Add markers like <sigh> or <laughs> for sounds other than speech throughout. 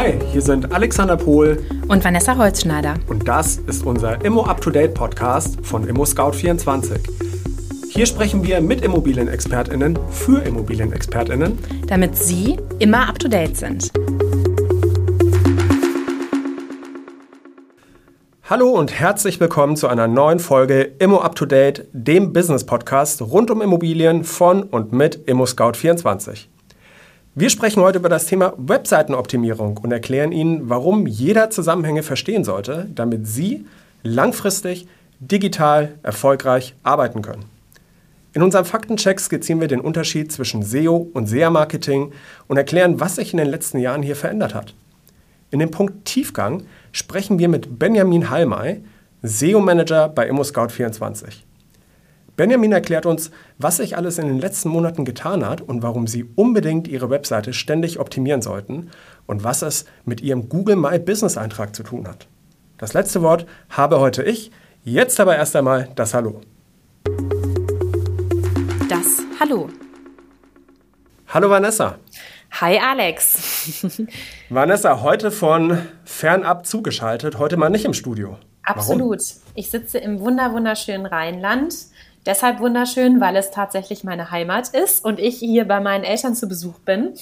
Hi, hier sind Alexander Pohl und Vanessa Holzschneider. Und das ist unser Immo Up to Date Podcast von Immo Scout 24. Hier sprechen wir mit Immobilienexpertinnen für Immobilienexpertinnen, damit Sie immer up to date sind. Hallo und herzlich willkommen zu einer neuen Folge Immo Up to Date, dem Business Podcast rund um Immobilien von und mit Immo Scout 24. Wir sprechen heute über das Thema Webseitenoptimierung und erklären Ihnen, warum jeder Zusammenhänge verstehen sollte, damit Sie langfristig digital erfolgreich arbeiten können. In unserem Faktencheck skizzieren wir den Unterschied zwischen SEO und SEA-Marketing und erklären, was sich in den letzten Jahren hier verändert hat. In dem Punkt Tiefgang sprechen wir mit Benjamin Hallmey, SEO-Manager bei ImmoScout24. Benjamin erklärt uns, was sich alles in den letzten Monaten getan hat und warum Sie unbedingt Ihre Webseite ständig optimieren sollten und was es mit Ihrem Google My Business Eintrag zu tun hat. Das letzte Wort habe heute ich, jetzt aber erst einmal das Hallo. Das Hallo. Hallo Vanessa. Hi Alex. <laughs> Vanessa, heute von fernab zugeschaltet, heute mal nicht im Studio. Absolut. Warum? Ich sitze im wunder wunderschönen Rheinland deshalb wunderschön, weil es tatsächlich meine Heimat ist und ich hier bei meinen Eltern zu Besuch bin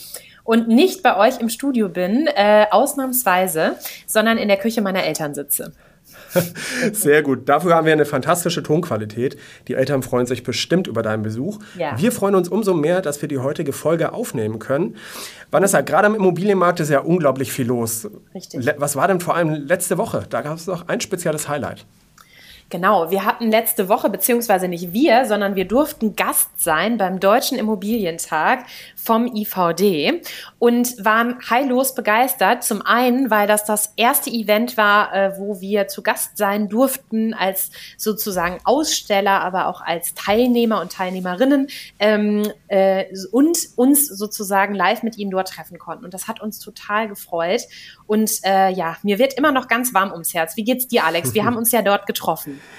und nicht bei euch im Studio bin, äh, ausnahmsweise, sondern in der Küche meiner Eltern sitze. <laughs> Sehr gut. Dafür haben wir eine fantastische Tonqualität. Die Eltern freuen sich bestimmt über deinen Besuch. Ja. Wir freuen uns umso mehr, dass wir die heutige Folge aufnehmen können. Vanessa, gerade am Immobilienmarkt ist ja unglaublich viel los. Richtig. Was war denn vor allem letzte Woche? Da gab es noch ein spezielles Highlight. Genau, wir hatten letzte Woche, beziehungsweise nicht wir, sondern wir durften Gast sein beim Deutschen Immobilientag vom IVD und waren heillos begeistert. Zum einen, weil das das erste Event war, äh, wo wir zu Gast sein durften als sozusagen Aussteller, aber auch als Teilnehmer und Teilnehmerinnen ähm, äh, und uns sozusagen live mit ihnen dort treffen konnten. Und das hat uns total gefreut. Und äh, ja, mir wird immer noch ganz warm ums Herz. Wie geht's dir, Alex? Wir haben uns ja dort getroffen. <laughs>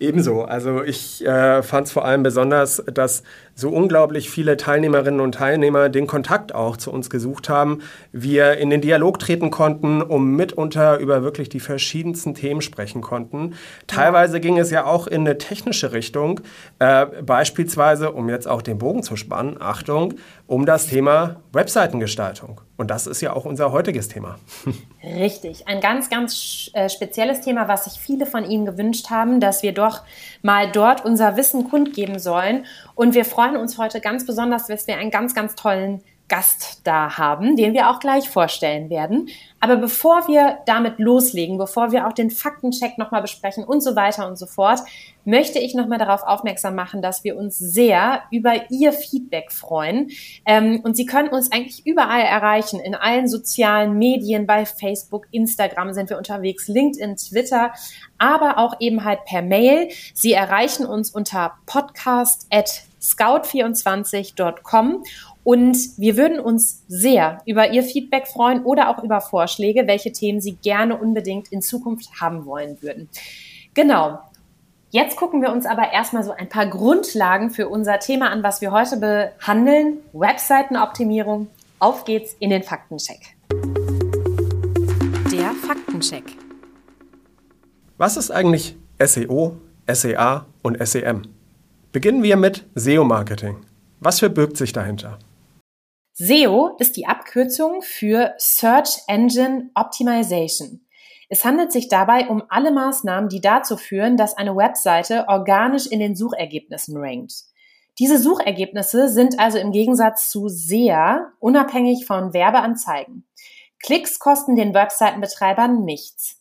Ebenso. Also ich äh, fand es vor allem besonders, dass so unglaublich viele Teilnehmerinnen und Teilnehmer den Kontakt auch zu uns gesucht haben. Wir in den Dialog treten konnten, um mitunter über wirklich die verschiedensten Themen sprechen konnten. Teilweise ging es ja auch in eine technische Richtung, äh, beispielsweise, um jetzt auch den Bogen zu spannen, Achtung, um das Thema Webseitengestaltung. Und das ist ja auch unser heutiges Thema. Richtig. Ein ganz, ganz äh, spezielles Thema, was sich viele von Ihnen gewünscht haben, dass wir doch mal dort unser Wissen kundgeben sollen. Und wir freuen uns heute ganz besonders, dass wir einen ganz, ganz tollen Gast da haben, den wir auch gleich vorstellen werden. Aber bevor wir damit loslegen, bevor wir auch den Faktencheck nochmal besprechen und so weiter und so fort, möchte ich nochmal darauf aufmerksam machen, dass wir uns sehr über Ihr Feedback freuen. Ähm, und Sie können uns eigentlich überall erreichen, in allen sozialen Medien, bei Facebook, Instagram sind wir unterwegs, LinkedIn, Twitter, aber auch eben halt per Mail. Sie erreichen uns unter podcast scout24.com und wir würden uns sehr über Ihr Feedback freuen oder auch über Vorschläge, welche Themen Sie gerne unbedingt in Zukunft haben wollen würden. Genau. Jetzt gucken wir uns aber erstmal so ein paar Grundlagen für unser Thema an, was wir heute behandeln. Webseitenoptimierung. Auf geht's in den Faktencheck. Der Faktencheck. Was ist eigentlich SEO, SEA und SEM? Beginnen wir mit SEO-Marketing. Was verbirgt sich dahinter? SEO ist die Abkürzung für Search Engine Optimization. Es handelt sich dabei um alle Maßnahmen, die dazu führen, dass eine Webseite organisch in den Suchergebnissen rankt. Diese Suchergebnisse sind also im Gegensatz zu SEA unabhängig von Werbeanzeigen. Klicks kosten den Webseitenbetreibern nichts.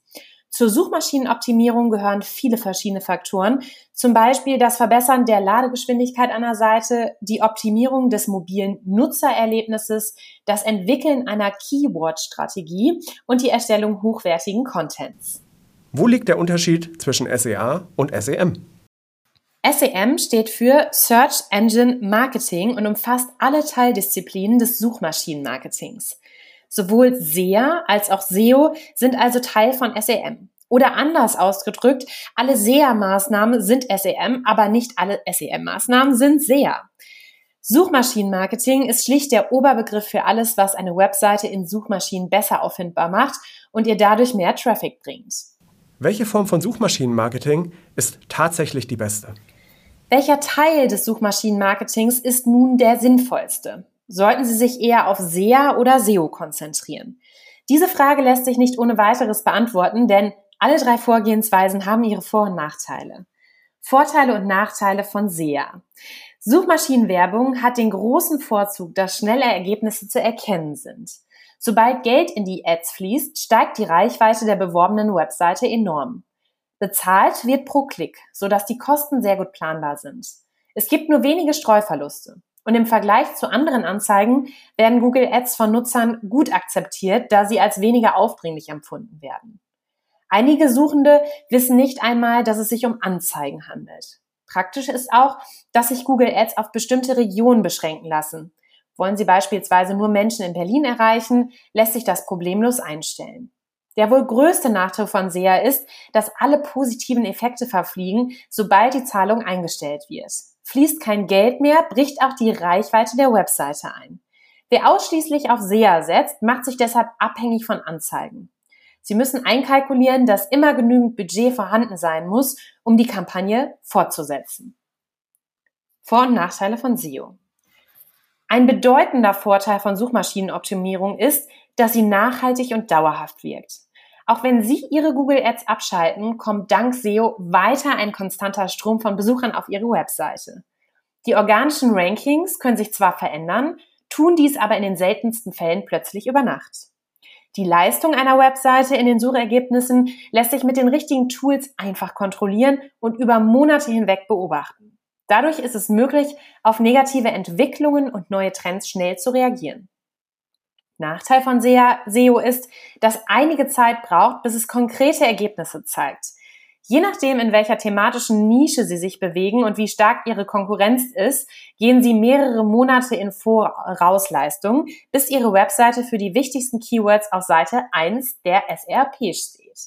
Zur Suchmaschinenoptimierung gehören viele verschiedene Faktoren, zum Beispiel das Verbessern der Ladegeschwindigkeit einer Seite, die Optimierung des mobilen Nutzererlebnisses, das Entwickeln einer Keyword-Strategie und die Erstellung hochwertigen Contents. Wo liegt der Unterschied zwischen SEA und SEM? SEM steht für Search Engine Marketing und umfasst alle Teildisziplinen des Suchmaschinenmarketings. Sowohl SEA als auch SEO sind also Teil von SEM. Oder anders ausgedrückt, alle SEA-Maßnahmen sind SEM, aber nicht alle SEM-Maßnahmen sind SEA. Suchmaschinenmarketing ist schlicht der Oberbegriff für alles, was eine Webseite in Suchmaschinen besser auffindbar macht und ihr dadurch mehr Traffic bringt. Welche Form von Suchmaschinenmarketing ist tatsächlich die beste? Welcher Teil des Suchmaschinenmarketings ist nun der sinnvollste? Sollten Sie sich eher auf SEA oder SEO konzentrieren? Diese Frage lässt sich nicht ohne weiteres beantworten, denn alle drei Vorgehensweisen haben ihre Vor- und Nachteile. Vorteile und Nachteile von SEA. Suchmaschinenwerbung hat den großen Vorzug, dass schnelle Ergebnisse zu erkennen sind. Sobald Geld in die Ads fließt, steigt die Reichweite der beworbenen Webseite enorm. Bezahlt wird pro Klick, sodass die Kosten sehr gut planbar sind. Es gibt nur wenige Streuverluste. Und im Vergleich zu anderen Anzeigen werden Google Ads von Nutzern gut akzeptiert, da sie als weniger aufdringlich empfunden werden. Einige Suchende wissen nicht einmal, dass es sich um Anzeigen handelt. Praktisch ist auch, dass sich Google Ads auf bestimmte Regionen beschränken lassen. Wollen Sie beispielsweise nur Menschen in Berlin erreichen, lässt sich das problemlos einstellen. Der wohl größte Nachteil von SEA ist, dass alle positiven Effekte verfliegen, sobald die Zahlung eingestellt wird. Fließt kein Geld mehr, bricht auch die Reichweite der Webseite ein. Wer ausschließlich auf SEA setzt, macht sich deshalb abhängig von Anzeigen. Sie müssen einkalkulieren, dass immer genügend Budget vorhanden sein muss, um die Kampagne fortzusetzen. Vor- und Nachteile von SEO. Ein bedeutender Vorteil von Suchmaschinenoptimierung ist, dass sie nachhaltig und dauerhaft wirkt. Auch wenn Sie Ihre Google Ads abschalten, kommt dank SEO weiter ein konstanter Strom von Besuchern auf Ihre Webseite. Die organischen Rankings können sich zwar verändern, tun dies aber in den seltensten Fällen plötzlich über Nacht. Die Leistung einer Webseite in den Suchergebnissen lässt sich mit den richtigen Tools einfach kontrollieren und über Monate hinweg beobachten. Dadurch ist es möglich, auf negative Entwicklungen und neue Trends schnell zu reagieren. Nachteil von SEO ist, dass einige Zeit braucht, bis es konkrete Ergebnisse zeigt. Je nachdem, in welcher thematischen Nische Sie sich bewegen und wie stark Ihre Konkurrenz ist, gehen Sie mehrere Monate in Vorausleistung, bis Ihre Webseite für die wichtigsten Keywords auf Seite 1 der SRP steht.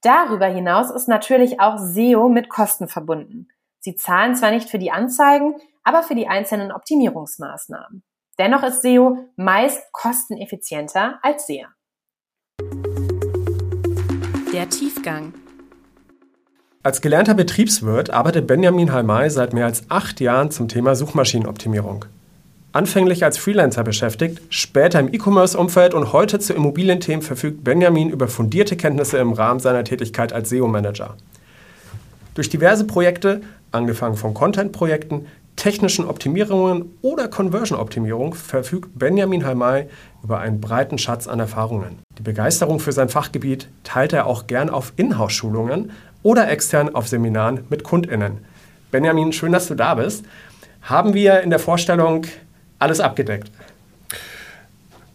Darüber hinaus ist natürlich auch SEO mit Kosten verbunden. Sie zahlen zwar nicht für die Anzeigen, aber für die einzelnen Optimierungsmaßnahmen. Dennoch ist SEO meist kosteneffizienter als SEA. Der Tiefgang. Als gelernter Betriebswirt arbeitet Benjamin Halmay seit mehr als acht Jahren zum Thema Suchmaschinenoptimierung. Anfänglich als Freelancer beschäftigt, später im E-Commerce-Umfeld und heute zu Immobilienthemen verfügt Benjamin über fundierte Kenntnisse im Rahmen seiner Tätigkeit als SEO-Manager. Durch diverse Projekte, angefangen von Content-Projekten, technischen Optimierungen oder Conversion-Optimierung, verfügt Benjamin Halmay über einen breiten Schatz an Erfahrungen. Die Begeisterung für sein Fachgebiet teilt er auch gern auf Inhouse-Schulungen oder extern auf Seminaren mit KundInnen. Benjamin, schön, dass du da bist. Haben wir in der Vorstellung alles abgedeckt?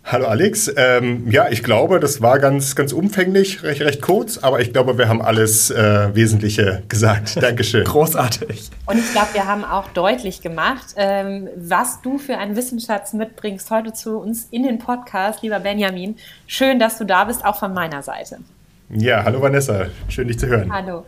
Hallo Alex. Ähm, ja, ich glaube, das war ganz, ganz umfänglich, recht, recht kurz, aber ich glaube, wir haben alles äh, Wesentliche gesagt. <laughs> Dankeschön. Großartig. Und ich glaube, wir haben auch deutlich gemacht, ähm, was du für einen Wissensschatz mitbringst heute zu uns in den Podcast, lieber Benjamin. Schön, dass du da bist, auch von meiner Seite. Ja, hallo Vanessa, schön dich zu hören. Hallo.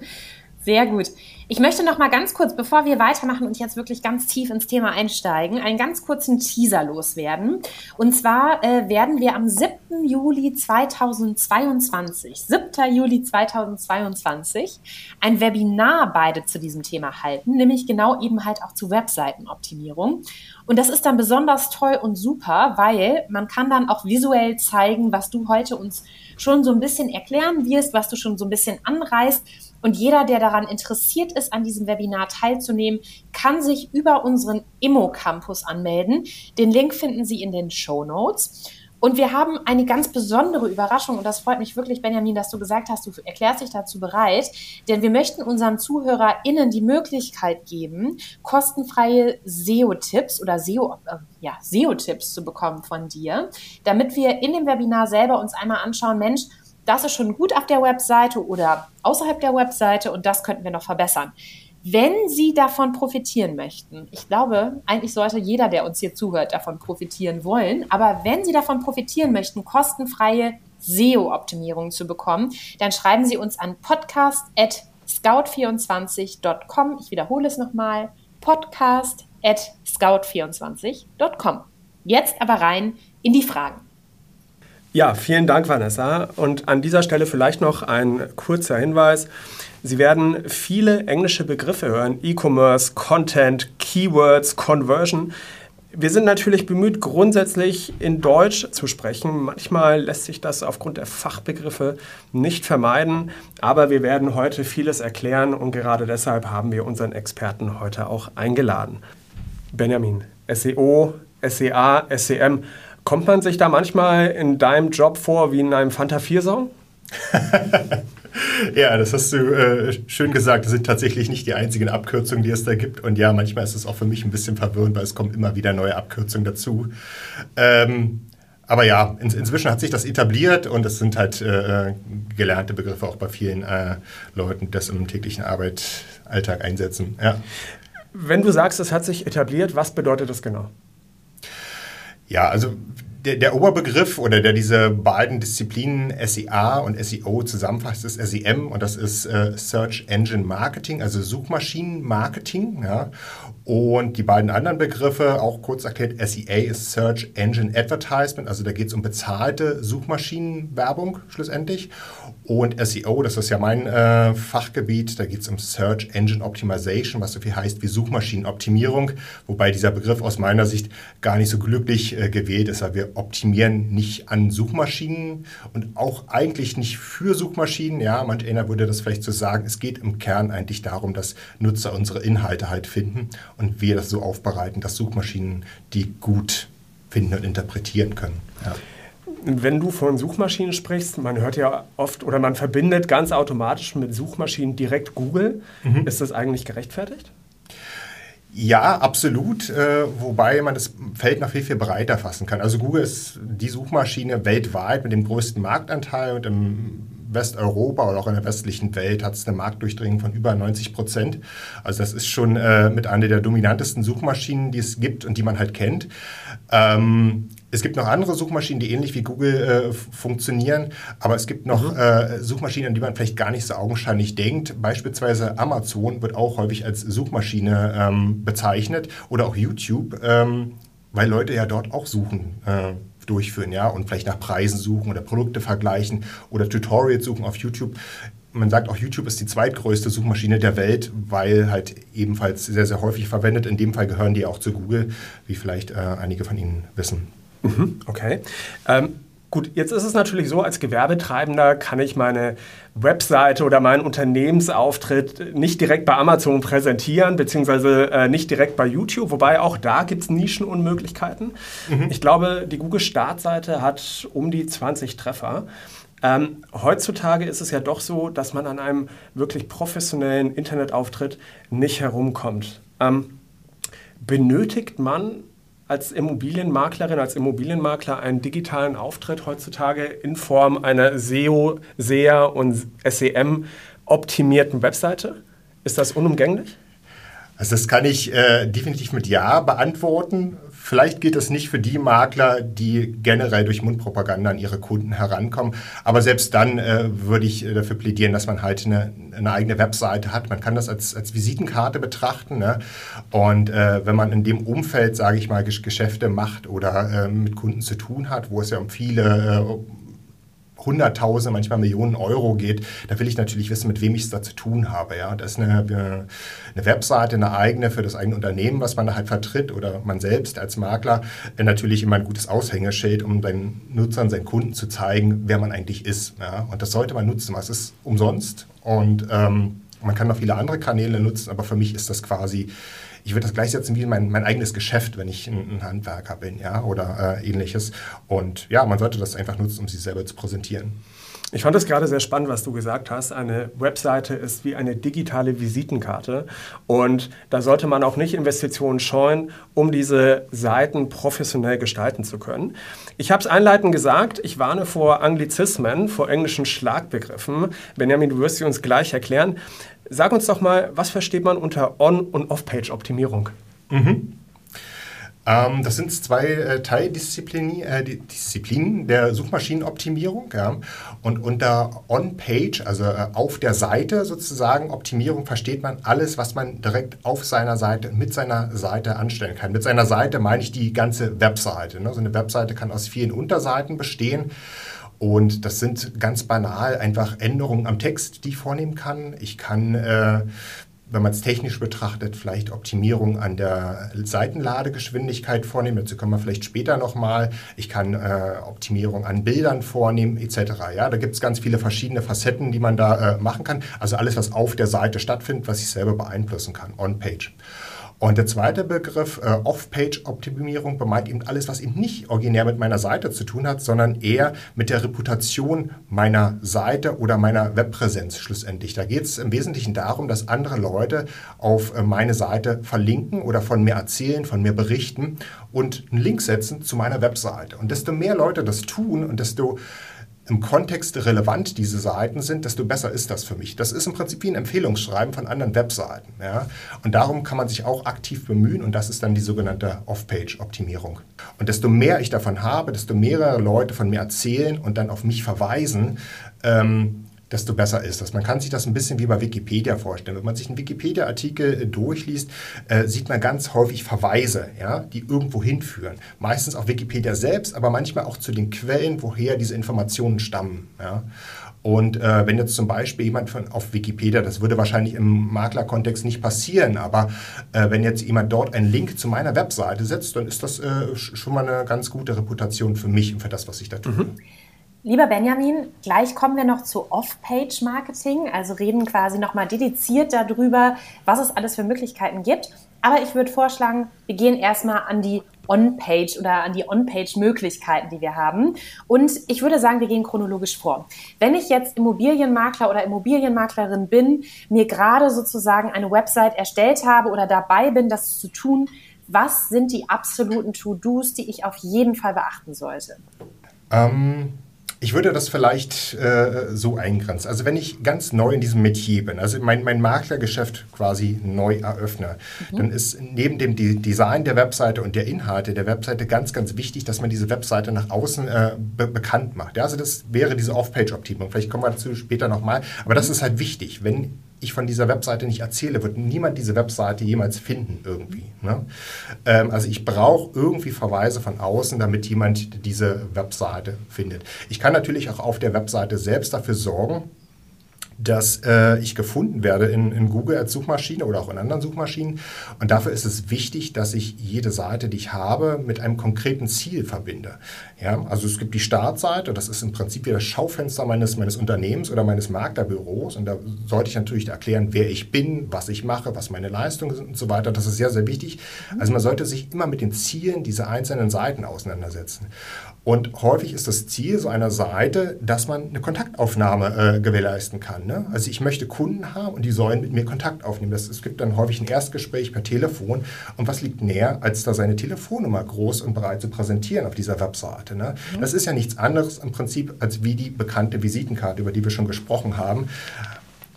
Sehr gut. Ich möchte noch mal ganz kurz, bevor wir weitermachen und jetzt wirklich ganz tief ins Thema einsteigen, einen ganz kurzen Teaser loswerden. Und zwar äh, werden wir am 7. Juli 2022, 7. Juli 2022, ein Webinar beide zu diesem Thema halten, nämlich genau eben halt auch zu Webseitenoptimierung. Und das ist dann besonders toll und super, weil man kann dann auch visuell zeigen, was du heute uns schon so ein bisschen erklären wirst, was du schon so ein bisschen anreißt und jeder, der daran interessiert ist, an diesem Webinar teilzunehmen, kann sich über unseren Immo-Campus anmelden. Den Link finden Sie in den Show Notes. Und wir haben eine ganz besondere Überraschung und das freut mich wirklich, Benjamin, dass du gesagt hast, du erklärst dich dazu bereit, denn wir möchten unseren ZuhörerInnen die Möglichkeit geben, kostenfreie SEO-Tipps oder SEO, äh, ja, SEO-Tipps zu bekommen von dir, damit wir in dem Webinar selber uns einmal anschauen, Mensch, das ist schon gut auf der Webseite oder außerhalb der Webseite und das könnten wir noch verbessern. Wenn Sie davon profitieren möchten, ich glaube, eigentlich sollte jeder, der uns hier zuhört, davon profitieren wollen, aber wenn Sie davon profitieren möchten, kostenfreie SEO-Optimierung zu bekommen, dann schreiben Sie uns an podcast.scout24.com. Ich wiederhole es nochmal, podcast at scout24.com. Jetzt aber rein in die Fragen. Ja, vielen Dank, Vanessa. Und an dieser Stelle vielleicht noch ein kurzer Hinweis. Sie werden viele englische Begriffe hören, E-Commerce, Content, Keywords, Conversion. Wir sind natürlich bemüht, grundsätzlich in Deutsch zu sprechen. Manchmal lässt sich das aufgrund der Fachbegriffe nicht vermeiden, aber wir werden heute vieles erklären und gerade deshalb haben wir unseren Experten heute auch eingeladen. Benjamin, SEO, SEA, SEM, kommt man sich da manchmal in deinem Job vor wie in einem Fanta 4-Song? <laughs> Ja, das hast du äh, schön gesagt. Das sind tatsächlich nicht die einzigen Abkürzungen, die es da gibt. Und ja, manchmal ist es auch für mich ein bisschen verwirrend, weil es kommen immer wieder neue Abkürzungen dazu. Ähm, aber ja, in, inzwischen hat sich das etabliert und es sind halt äh, gelernte Begriffe auch bei vielen äh, Leuten, die das im täglichen Arbeit, Alltag einsetzen. Ja. Wenn du sagst, es hat sich etabliert, was bedeutet das genau? Ja, also der, der, Oberbegriff oder der diese beiden Disziplinen SEA und SEO zusammenfasst, ist SEM und das ist äh, Search Engine Marketing, also Suchmaschinenmarketing. Ja. Und die beiden anderen Begriffe, auch kurz erklärt, SEA ist Search Engine Advertisement, also da geht es um bezahlte Suchmaschinenwerbung schlussendlich. Und SEO, das ist ja mein äh, Fachgebiet, da geht es um Search Engine Optimization, was so viel heißt wie Suchmaschinenoptimierung, wobei dieser Begriff aus meiner Sicht gar nicht so glücklich äh, gewählt ist, weil wir optimieren nicht an Suchmaschinen und auch eigentlich nicht für Suchmaschinen. Ja, manch einer würde das vielleicht so sagen. Es geht im Kern eigentlich darum, dass Nutzer unsere Inhalte halt finden und wir das so aufbereiten, dass Suchmaschinen die gut finden und interpretieren können. Ja. Wenn du von Suchmaschinen sprichst, man hört ja oft oder man verbindet ganz automatisch mit Suchmaschinen direkt Google. Mhm. Ist das eigentlich gerechtfertigt? Ja, absolut. Äh, wobei man das Feld noch viel, viel breiter fassen kann. Also Google ist die Suchmaschine weltweit mit dem größten Marktanteil und im Westeuropa oder auch in der westlichen Welt hat es eine Marktdurchdringung von über 90 Prozent. Also das ist schon äh, mit einer der dominantesten Suchmaschinen, die es gibt und die man halt kennt. Ähm, es gibt noch andere Suchmaschinen, die ähnlich wie Google äh, funktionieren, aber es gibt noch mhm. äh, Suchmaschinen, an die man vielleicht gar nicht so augenscheinlich denkt. Beispielsweise Amazon wird auch häufig als Suchmaschine ähm, bezeichnet oder auch YouTube, ähm, weil Leute ja dort auch suchen. Äh, durchführen, ja, und vielleicht nach Preisen suchen oder Produkte vergleichen oder Tutorials suchen auf YouTube. Man sagt auch, YouTube ist die zweitgrößte Suchmaschine der Welt, weil halt ebenfalls sehr, sehr häufig verwendet. In dem Fall gehören die auch zu Google, wie vielleicht äh, einige von Ihnen wissen. Mhm, okay. Ähm, Gut, jetzt ist es natürlich so, als Gewerbetreibender kann ich meine Webseite oder meinen Unternehmensauftritt nicht direkt bei Amazon präsentieren, beziehungsweise äh, nicht direkt bei YouTube, wobei auch da gibt es Nischenunmöglichkeiten. Mhm. Ich glaube, die Google-Startseite hat um die 20 Treffer. Ähm, heutzutage ist es ja doch so, dass man an einem wirklich professionellen Internetauftritt nicht herumkommt. Ähm, benötigt man als Immobilienmaklerin, als Immobilienmakler einen digitalen Auftritt heutzutage in Form einer SEO, SEA und SEM optimierten Webseite? Ist das unumgänglich? Also das kann ich äh, definitiv mit Ja beantworten. Vielleicht geht das nicht für die Makler, die generell durch Mundpropaganda an ihre Kunden herankommen. Aber selbst dann äh, würde ich dafür plädieren, dass man halt eine, eine, eigene Webseite hat. Man kann das als, als Visitenkarte betrachten. Ne? Und äh, wenn man in dem Umfeld, sage ich mal, Geschäfte macht oder äh, mit Kunden zu tun hat, wo es ja um viele äh, Hunderttausende, manchmal Millionen Euro geht, da will ich natürlich wissen, mit wem ich es da zu tun habe. Ja? Das ist eine, eine Webseite, eine eigene für das eigene Unternehmen, was man da halt vertritt oder man selbst als Makler, äh, natürlich immer ein gutes Aushängeschild, um seinen Nutzern, seinen Kunden zu zeigen, wer man eigentlich ist. Ja? Und das sollte man nutzen. Es ist umsonst und ähm, man kann noch viele andere Kanäle nutzen, aber für mich ist das quasi ich würde das gleichsetzen wie mein, mein eigenes Geschäft, wenn ich ein, ein Handwerker bin, ja, oder äh, ähnliches. Und ja, man sollte das einfach nutzen, um sich selber zu präsentieren. Ich fand es gerade sehr spannend, was du gesagt hast. Eine Webseite ist wie eine digitale Visitenkarte und da sollte man auch nicht Investitionen scheuen, um diese Seiten professionell gestalten zu können. Ich habe es einleitend gesagt, ich warne vor Anglizismen, vor englischen Schlagbegriffen. Benjamin, du wirst sie uns gleich erklären. Sag uns doch mal, was versteht man unter On- und Off-Page-Optimierung? Mhm. Ähm, das sind zwei äh, Teildisziplinen äh, Disziplinen der Suchmaschinenoptimierung. Ja. Und unter On-Page, also äh, auf der Seite sozusagen, Optimierung versteht man alles, was man direkt auf seiner Seite, mit seiner Seite anstellen kann. Mit seiner Seite meine ich die ganze Webseite. Ne? So eine Webseite kann aus vielen Unterseiten bestehen. Und das sind ganz banal einfach Änderungen am Text, die ich vornehmen kann. Ich kann äh, wenn man es technisch betrachtet, vielleicht Optimierung an der Seitenladegeschwindigkeit vornehmen. Dazu kommen wir vielleicht später nochmal. Ich kann äh, Optimierung an Bildern vornehmen, etc. Ja, da gibt es ganz viele verschiedene Facetten, die man da äh, machen kann. Also alles, was auf der Seite stattfindet, was ich selber beeinflussen kann, on-page. Und der zweite Begriff, äh, Off-Page-Optimierung, bemeint eben alles, was eben nicht originär mit meiner Seite zu tun hat, sondern eher mit der Reputation meiner Seite oder meiner Webpräsenz schlussendlich. Da geht es im Wesentlichen darum, dass andere Leute auf äh, meine Seite verlinken oder von mir erzählen, von mir berichten und einen Link setzen zu meiner Webseite. Und desto mehr Leute das tun und desto im Kontext relevant diese Seiten sind, desto besser ist das für mich. Das ist im Prinzip wie ein Empfehlungsschreiben von anderen Webseiten. Ja? Und darum kann man sich auch aktiv bemühen und das ist dann die sogenannte Off-Page-Optimierung. Und desto mehr ich davon habe, desto mehrere Leute von mir erzählen und dann auf mich verweisen, ähm, desto besser ist das. Man kann sich das ein bisschen wie bei Wikipedia vorstellen. Wenn man sich einen Wikipedia-Artikel äh, durchliest, äh, sieht man ganz häufig Verweise, ja, die irgendwo hinführen. Meistens auf Wikipedia selbst, aber manchmal auch zu den Quellen, woher diese Informationen stammen. Ja. Und äh, wenn jetzt zum Beispiel jemand von, auf Wikipedia, das würde wahrscheinlich im Maklerkontext nicht passieren, aber äh, wenn jetzt jemand dort einen Link zu meiner Webseite setzt, dann ist das äh, schon mal eine ganz gute Reputation für mich und für das, was ich da tue. Mhm. Lieber Benjamin, gleich kommen wir noch zu Off-Page-Marketing, also reden quasi nochmal dediziert darüber, was es alles für Möglichkeiten gibt. Aber ich würde vorschlagen, wir gehen erstmal an die On-Page oder an die On-Page-Möglichkeiten, die wir haben. Und ich würde sagen, wir gehen chronologisch vor. Wenn ich jetzt Immobilienmakler oder Immobilienmaklerin bin, mir gerade sozusagen eine Website erstellt habe oder dabei bin, das zu tun, was sind die absoluten To-Dos, die ich auf jeden Fall beachten sollte? Ähm, ich würde das vielleicht äh, so eingrenzen. Also wenn ich ganz neu in diesem Metier bin, also mein, mein Maklergeschäft quasi neu eröffne, mhm. dann ist neben dem Design der Webseite und der Inhalte der Webseite ganz, ganz wichtig, dass man diese Webseite nach außen äh, be bekannt macht. Ja, also das wäre diese Off-Page-Optimierung. Vielleicht kommen wir dazu später nochmal. Aber das ist halt wichtig. Wenn ich von dieser Webseite nicht erzähle, wird niemand diese Webseite jemals finden irgendwie. Ne? Ähm, also ich brauche irgendwie Verweise von außen, damit jemand diese Webseite findet. Ich kann natürlich auch auf der Webseite selbst dafür sorgen, dass äh, ich gefunden werde in, in, Google als Suchmaschine oder auch in anderen Suchmaschinen. Und dafür ist es wichtig, dass ich jede Seite, die ich habe, mit einem konkreten Ziel verbinde. Ja, also es gibt die Startseite, das ist im Prinzip wie das Schaufenster meines, meines Unternehmens oder meines Maklerbüros. Und da sollte ich natürlich erklären, wer ich bin, was ich mache, was meine Leistungen sind und so weiter. Das ist sehr, sehr wichtig. Also man sollte sich immer mit den Zielen dieser einzelnen Seiten auseinandersetzen. Und häufig ist das Ziel so einer Seite, dass man eine Kontaktaufnahme äh, gewährleisten kann. Ne? Also ich möchte Kunden haben und die sollen mit mir Kontakt aufnehmen. Das, es gibt dann häufig ein Erstgespräch per Telefon. Und was liegt näher, als da seine Telefonnummer groß und breit zu präsentieren auf dieser Webseite? Ne? Mhm. Das ist ja nichts anderes im Prinzip als wie die bekannte Visitenkarte, über die wir schon gesprochen haben.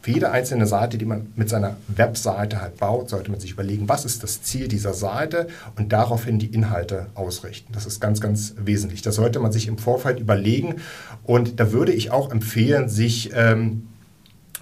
Für jede einzelne Seite, die man mit seiner Webseite halt baut, sollte man sich überlegen, was ist das Ziel dieser Seite und daraufhin die Inhalte ausrichten. Das ist ganz, ganz wesentlich. Das sollte man sich im Vorfeld überlegen und da würde ich auch empfehlen, sich ähm,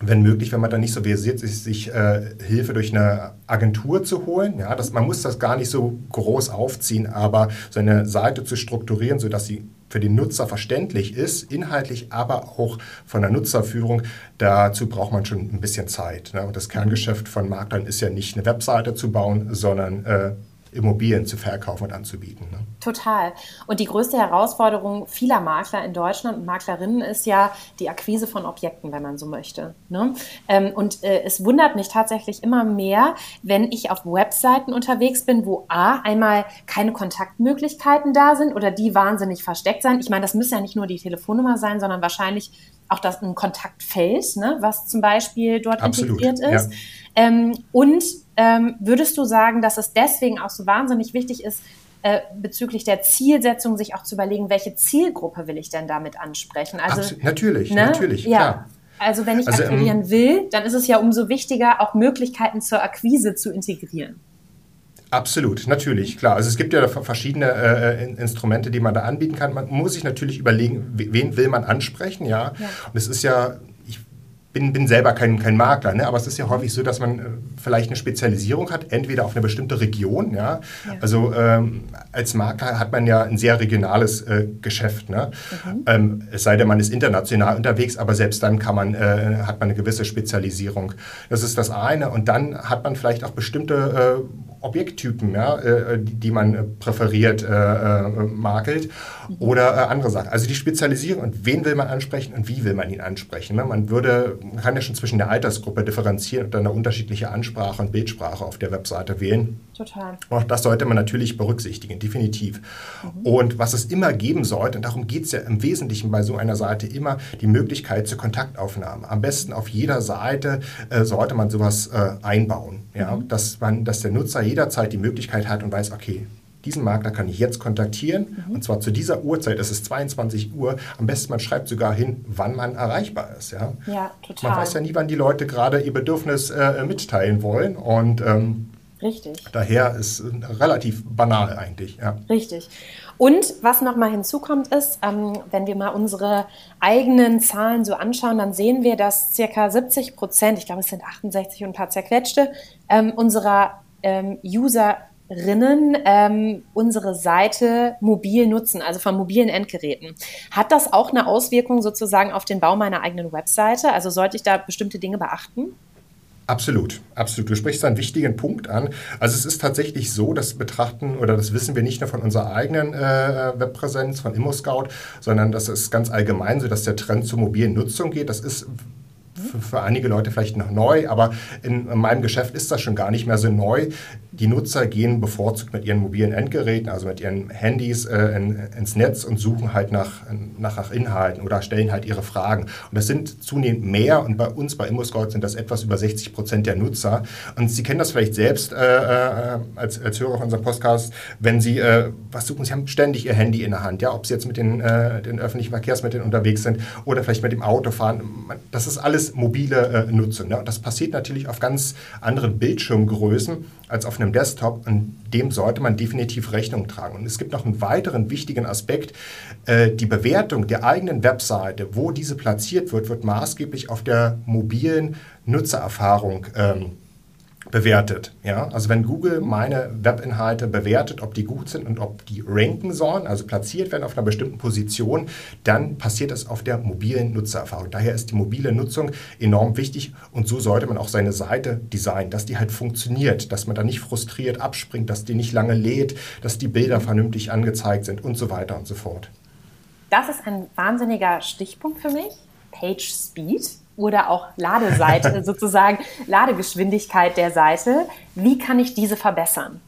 wenn möglich, wenn man da nicht so versiert ist, sich äh, Hilfe durch eine Agentur zu holen. Ja, das, man muss das gar nicht so groß aufziehen, aber seine Seite zu strukturieren, sodass sie für den Nutzer verständlich ist, inhaltlich, aber auch von der Nutzerführung, dazu braucht man schon ein bisschen Zeit. Ne? Und das Kerngeschäft von Maklern ist ja nicht eine Webseite zu bauen, sondern äh, Immobilien zu verkaufen und anzubieten. Ne? Total. Und die größte Herausforderung vieler Makler in Deutschland und Maklerinnen ist ja die Akquise von Objekten, wenn man so möchte. Ne? Ähm, und äh, es wundert mich tatsächlich immer mehr, wenn ich auf Webseiten unterwegs bin, wo A, einmal keine Kontaktmöglichkeiten da sind oder die wahnsinnig versteckt sein. Ich meine, das müsste ja nicht nur die Telefonnummer sein, sondern wahrscheinlich auch das ein Kontaktfeld, ne, was zum Beispiel dort Absolut, integriert ist. Ja. Ähm, und ähm, würdest du sagen, dass es deswegen auch so wahnsinnig wichtig ist, äh, bezüglich der Zielsetzung sich auch zu überlegen, welche Zielgruppe will ich denn damit ansprechen? Also, Absolut, natürlich, ne? natürlich, ja. klar. Also wenn ich also, ähm, akquirieren will, dann ist es ja umso wichtiger, auch Möglichkeiten zur Akquise zu integrieren. Absolut, natürlich, klar. Also es gibt ja verschiedene äh, Instrumente, die man da anbieten kann. Man muss sich natürlich überlegen, wen will man ansprechen, ja. ja. Und es ist ja bin, bin selber kein, kein Makler, ne? aber es ist ja häufig so, dass man äh, vielleicht eine Spezialisierung hat, entweder auf eine bestimmte Region. Ja? ja. Also ähm, als Makler hat man ja ein sehr regionales äh, Geschäft. Ne? Mhm. Ähm, es sei denn, man ist international unterwegs, aber selbst dann kann man, äh, hat man eine gewisse Spezialisierung. Das ist das eine. Und dann hat man vielleicht auch bestimmte äh, Objekttypen, ja, äh, die, die, man präferiert äh, äh, makelt oder äh, andere Sachen. Also die Spezialisierung und wen will man ansprechen und wie will man ihn ansprechen. Ne? Man würde, man kann ja schon zwischen der Altersgruppe differenzieren und dann eine unterschiedliche Ansprache und Bildsprache auf der Webseite wählen. Total. Auch das sollte man natürlich berücksichtigen, definitiv. Mhm. Und was es immer geben sollte, und darum geht es ja im Wesentlichen bei so einer Seite immer, die Möglichkeit zur Kontaktaufnahme. Am besten auf jeder Seite äh, sollte man sowas äh, einbauen, ja? Mhm. dass, man, dass der Nutzer jederzeit die Möglichkeit hat und weiß, okay, diesen Makler kann ich jetzt kontaktieren mhm. und zwar zu dieser Uhrzeit, es ist 22 Uhr. Am besten man schreibt sogar hin, wann man erreichbar ist. Ja, ja total. Man weiß ja nie, wann die Leute gerade ihr Bedürfnis äh, mitteilen wollen und ähm, Richtig. Daher ist relativ banal eigentlich. Ja. Richtig. Und was nochmal hinzukommt ist, ähm, wenn wir mal unsere eigenen Zahlen so anschauen, dann sehen wir, dass circa 70 Prozent, ich glaube es sind 68 und ein paar zerquetschte, ähm, unserer ähm, Userinnen ähm, unsere Seite mobil nutzen, also von mobilen Endgeräten. Hat das auch eine Auswirkung sozusagen auf den Bau meiner eigenen Webseite? Also sollte ich da bestimmte Dinge beachten? Absolut, absolut. Du sprichst einen wichtigen Punkt an. Also es ist tatsächlich so, das betrachten oder das wissen wir nicht nur von unserer eigenen äh, Webpräsenz, von ImmoScout, sondern das ist ganz allgemein so, dass der Trend zur mobilen Nutzung geht. Das ist für, für, einige Leute vielleicht noch neu, aber in, in, meinem Geschäft ist das schon gar nicht mehr so neu. Die Nutzer gehen bevorzugt mit ihren mobilen Endgeräten, also mit ihren Handys äh, in, ins Netz und suchen halt nach, nach, nach, Inhalten oder stellen halt ihre Fragen. Und das sind zunehmend mehr und bei uns bei ImmoScout sind das etwas über 60 Prozent der Nutzer. Und Sie kennen das vielleicht selbst äh, äh, als, als Hörer unserem Podcast, wenn Sie äh, was suchen, Sie haben ständig Ihr Handy in der Hand, ja, ob Sie jetzt mit den, äh, den öffentlichen Verkehrsmitteln unterwegs sind oder vielleicht mit dem Auto fahren. Das ist alles mobile äh, Nutzung. Ne? Und das passiert natürlich auf ganz anderen Bildschirmgrößen als auf einem Desktop und dem sollte man definitiv Rechnung tragen. Und es gibt noch einen weiteren wichtigen Aspekt. Äh, die Bewertung der eigenen Webseite, wo diese platziert wird, wird maßgeblich auf der mobilen Nutzererfahrung ähm, bewertet. Ja? Also wenn Google meine Webinhalte bewertet, ob die gut sind und ob die ranken sollen, also platziert werden auf einer bestimmten Position, dann passiert das auf der mobilen Nutzererfahrung. Daher ist die mobile Nutzung enorm wichtig und so sollte man auch seine Seite designen, dass die halt funktioniert, dass man da nicht frustriert abspringt, dass die nicht lange lädt, dass die Bilder vernünftig angezeigt sind und so weiter und so fort. Das ist ein wahnsinniger Stichpunkt für mich. Page Speed oder auch Ladeseite, <laughs> sozusagen Ladegeschwindigkeit der Seite. Wie kann ich diese verbessern?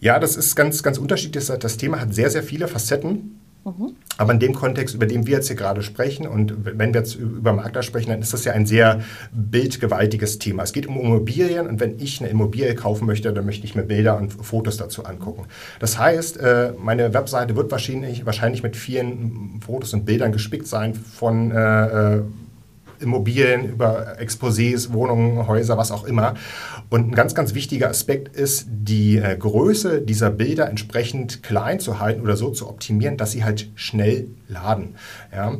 Ja, das ist ganz, ganz unterschiedlich. Das Thema hat sehr, sehr viele Facetten. Mhm. Aber in dem Kontext, über den wir jetzt hier gerade sprechen, und wenn wir jetzt über Makler sprechen, dann ist das ja ein sehr bildgewaltiges Thema. Es geht um Immobilien und wenn ich eine Immobilie kaufen möchte, dann möchte ich mir Bilder und Fotos dazu angucken. Das heißt, äh, meine Webseite wird wahrscheinlich, wahrscheinlich mit vielen Fotos und Bildern gespickt sein von äh, äh Immobilien, über Exposés, Wohnungen, Häuser, was auch immer. Und ein ganz, ganz wichtiger Aspekt ist, die äh, Größe dieser Bilder entsprechend klein zu halten oder so zu optimieren, dass sie halt schnell laden. Ja?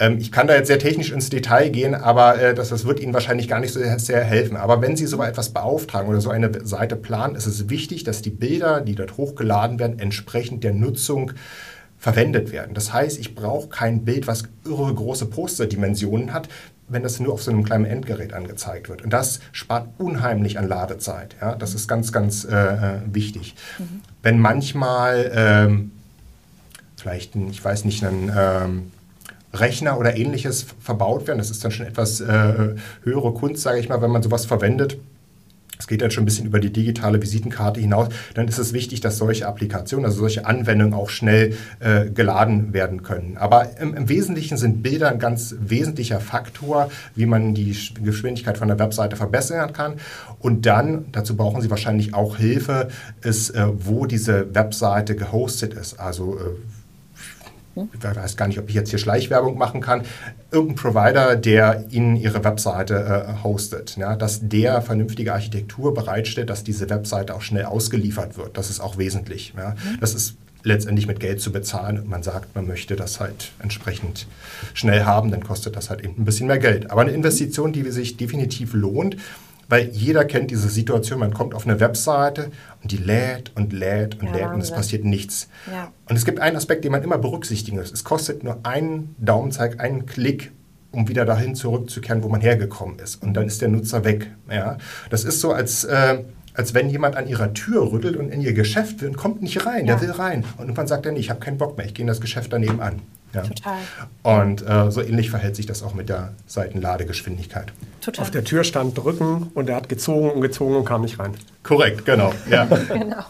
Ähm, ich kann da jetzt sehr technisch ins Detail gehen, aber äh, das, das wird Ihnen wahrscheinlich gar nicht so sehr, sehr helfen. Aber wenn Sie so etwas beauftragen oder so eine Seite planen, ist es wichtig, dass die Bilder, die dort hochgeladen werden, entsprechend der Nutzung verwendet werden. Das heißt, ich brauche kein Bild, was irre große Posterdimensionen hat, wenn das nur auf so einem kleinen Endgerät angezeigt wird. Und das spart unheimlich an Ladezeit. Ja? Das ist ganz, ganz äh, äh, wichtig. Mhm. Wenn manchmal ähm, vielleicht, ein, ich weiß nicht, ein ähm, Rechner oder ähnliches verbaut werden, das ist dann schon etwas äh, höhere Kunst, sage ich mal, wenn man sowas verwendet, es geht dann schon ein bisschen über die digitale Visitenkarte hinaus, dann ist es wichtig, dass solche Applikationen, also solche Anwendungen auch schnell äh, geladen werden können. Aber im, im, Wesentlichen sind Bilder ein ganz wesentlicher Faktor, wie man die Geschwindigkeit von der Webseite verbessern kann. Und dann, dazu brauchen Sie wahrscheinlich auch Hilfe, ist, äh, wo diese Webseite gehostet ist. Also äh, ich weiß gar nicht, ob ich jetzt hier Schleichwerbung machen kann, irgendein Provider, der Ihnen Ihre Webseite äh, hostet, ja, dass der vernünftige Architektur bereitstellt, dass diese Webseite auch schnell ausgeliefert wird. Das ist auch wesentlich. Ja. Mhm. Das ist letztendlich mit Geld zu bezahlen und man sagt, man möchte das halt entsprechend schnell haben, dann kostet das halt eben ein bisschen mehr Geld. Aber eine Investition, die sich definitiv lohnt, weil jeder kennt diese Situation, man kommt auf eine Webseite und die lädt und lädt und ja, lädt und es passiert nichts. Ja. Und es gibt einen Aspekt, den man immer berücksichtigen muss. Es kostet nur einen Daumenzeig, einen Klick, um wieder dahin zurückzukehren, wo man hergekommen ist. Und dann ist der Nutzer weg. Ja? Das ist so, als, äh, als wenn jemand an ihrer Tür rüttelt und in ihr Geschäft will und kommt nicht rein. Ja. Der will rein. Und irgendwann sagt er, nee, ich habe keinen Bock mehr, ich gehe in das Geschäft daneben an. Ja. Total. Und äh, so ähnlich verhält sich das auch mit der Seitenladegeschwindigkeit. Total. Auf der Tür stand drücken und er hat gezogen und gezogen und kam nicht rein. Korrekt, genau. Ja. <laughs> genau.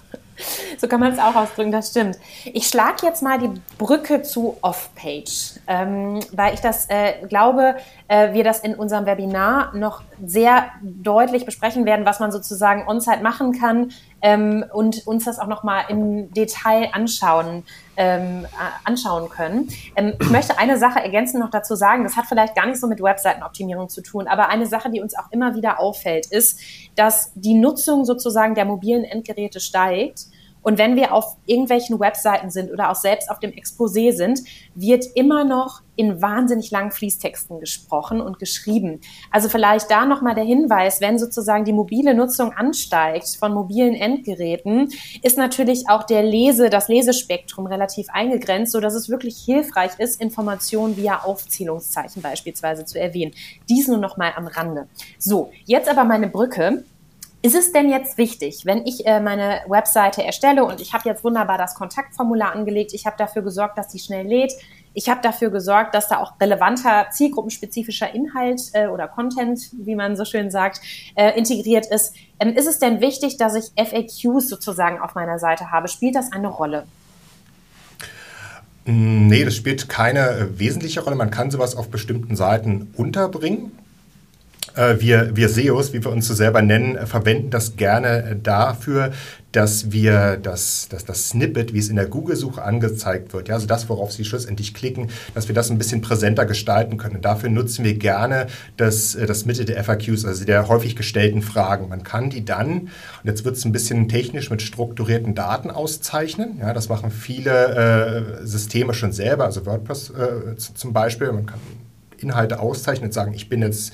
So kann man es auch ausdrücken, das stimmt. Ich schlage jetzt mal die Brücke zu Off-Page, ähm, weil ich das äh, glaube, äh, wir das in unserem Webinar noch sehr deutlich besprechen werden, was man sozusagen on-site machen kann ähm, und uns das auch noch mal im Detail anschauen, ähm, äh, anschauen können. Ähm, ich möchte eine Sache ergänzend noch dazu sagen, das hat vielleicht gar nicht so mit Webseitenoptimierung zu tun, aber eine Sache, die uns auch immer wieder auffällt, ist, dass die Nutzung sozusagen der mobilen Endgeräte steigt und wenn wir auf irgendwelchen Webseiten sind oder auch selbst auf dem Exposé sind, wird immer noch in wahnsinnig langen Fließtexten gesprochen und geschrieben. Also vielleicht da nochmal der Hinweis, wenn sozusagen die mobile Nutzung ansteigt von mobilen Endgeräten, ist natürlich auch der Lese, das Lesespektrum relativ eingegrenzt, so dass es wirklich hilfreich ist, Informationen via Aufzählungszeichen beispielsweise zu erwähnen. Dies nur nochmal am Rande. So, jetzt aber meine Brücke ist es denn jetzt wichtig, wenn ich äh, meine Webseite erstelle und ich habe jetzt wunderbar das Kontaktformular angelegt, ich habe dafür gesorgt, dass die schnell lädt, ich habe dafür gesorgt, dass da auch relevanter, zielgruppenspezifischer Inhalt äh, oder Content, wie man so schön sagt, äh, integriert ist. Ähm, ist es denn wichtig, dass ich FAQs sozusagen auf meiner Seite habe? Spielt das eine Rolle? Nee, das spielt keine äh, wesentliche Rolle. Man kann sowas auf bestimmten Seiten unterbringen. Äh, wir, wir SEOs, wie wir uns so selber nennen, äh, verwenden das gerne dafür, dass wir das, das, das Snippet, wie es in der Google-Suche angezeigt wird, ja, also das, worauf Sie schlussendlich klicken, dass wir das ein bisschen präsenter gestalten können. Und dafür nutzen wir gerne das, äh, das Mitte der FAQs, also der häufig gestellten Fragen. Man kann die dann, und jetzt wird es ein bisschen technisch mit strukturierten Daten auszeichnen. Ja, das machen viele äh, Systeme schon selber, also WordPress äh, zum Beispiel. Man kann Inhalte auszeichnen und sagen, ich bin jetzt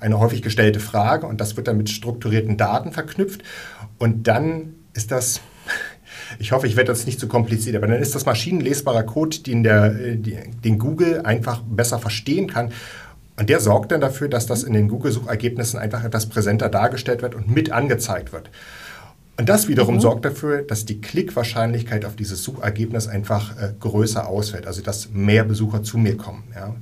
eine häufig gestellte Frage und das wird dann mit strukturierten Daten verknüpft und dann ist das <laughs> ich hoffe, ich werde das nicht zu kompliziert, aber dann ist das maschinenlesbarer Code, den, der, den Google einfach besser verstehen kann. Und der sorgt dann dafür, dass das in den Google-Suchergebnissen einfach etwas präsenter dargestellt wird und mit angezeigt wird. Und das wiederum mhm. sorgt dafür, dass die Klickwahrscheinlichkeit auf dieses Suchergebnis einfach äh, größer ausfällt, also dass mehr Besucher zu mir kommen. Ja.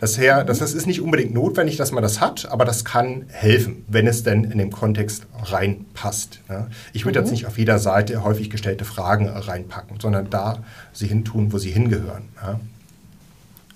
Das, her, das, das ist nicht unbedingt notwendig, dass man das hat, aber das kann helfen, wenn es denn in den Kontext reinpasst. Ja. Ich würde mhm. jetzt nicht auf jeder Seite häufig gestellte Fragen reinpacken, sondern da sie hintun, wo sie hingehören. Ja.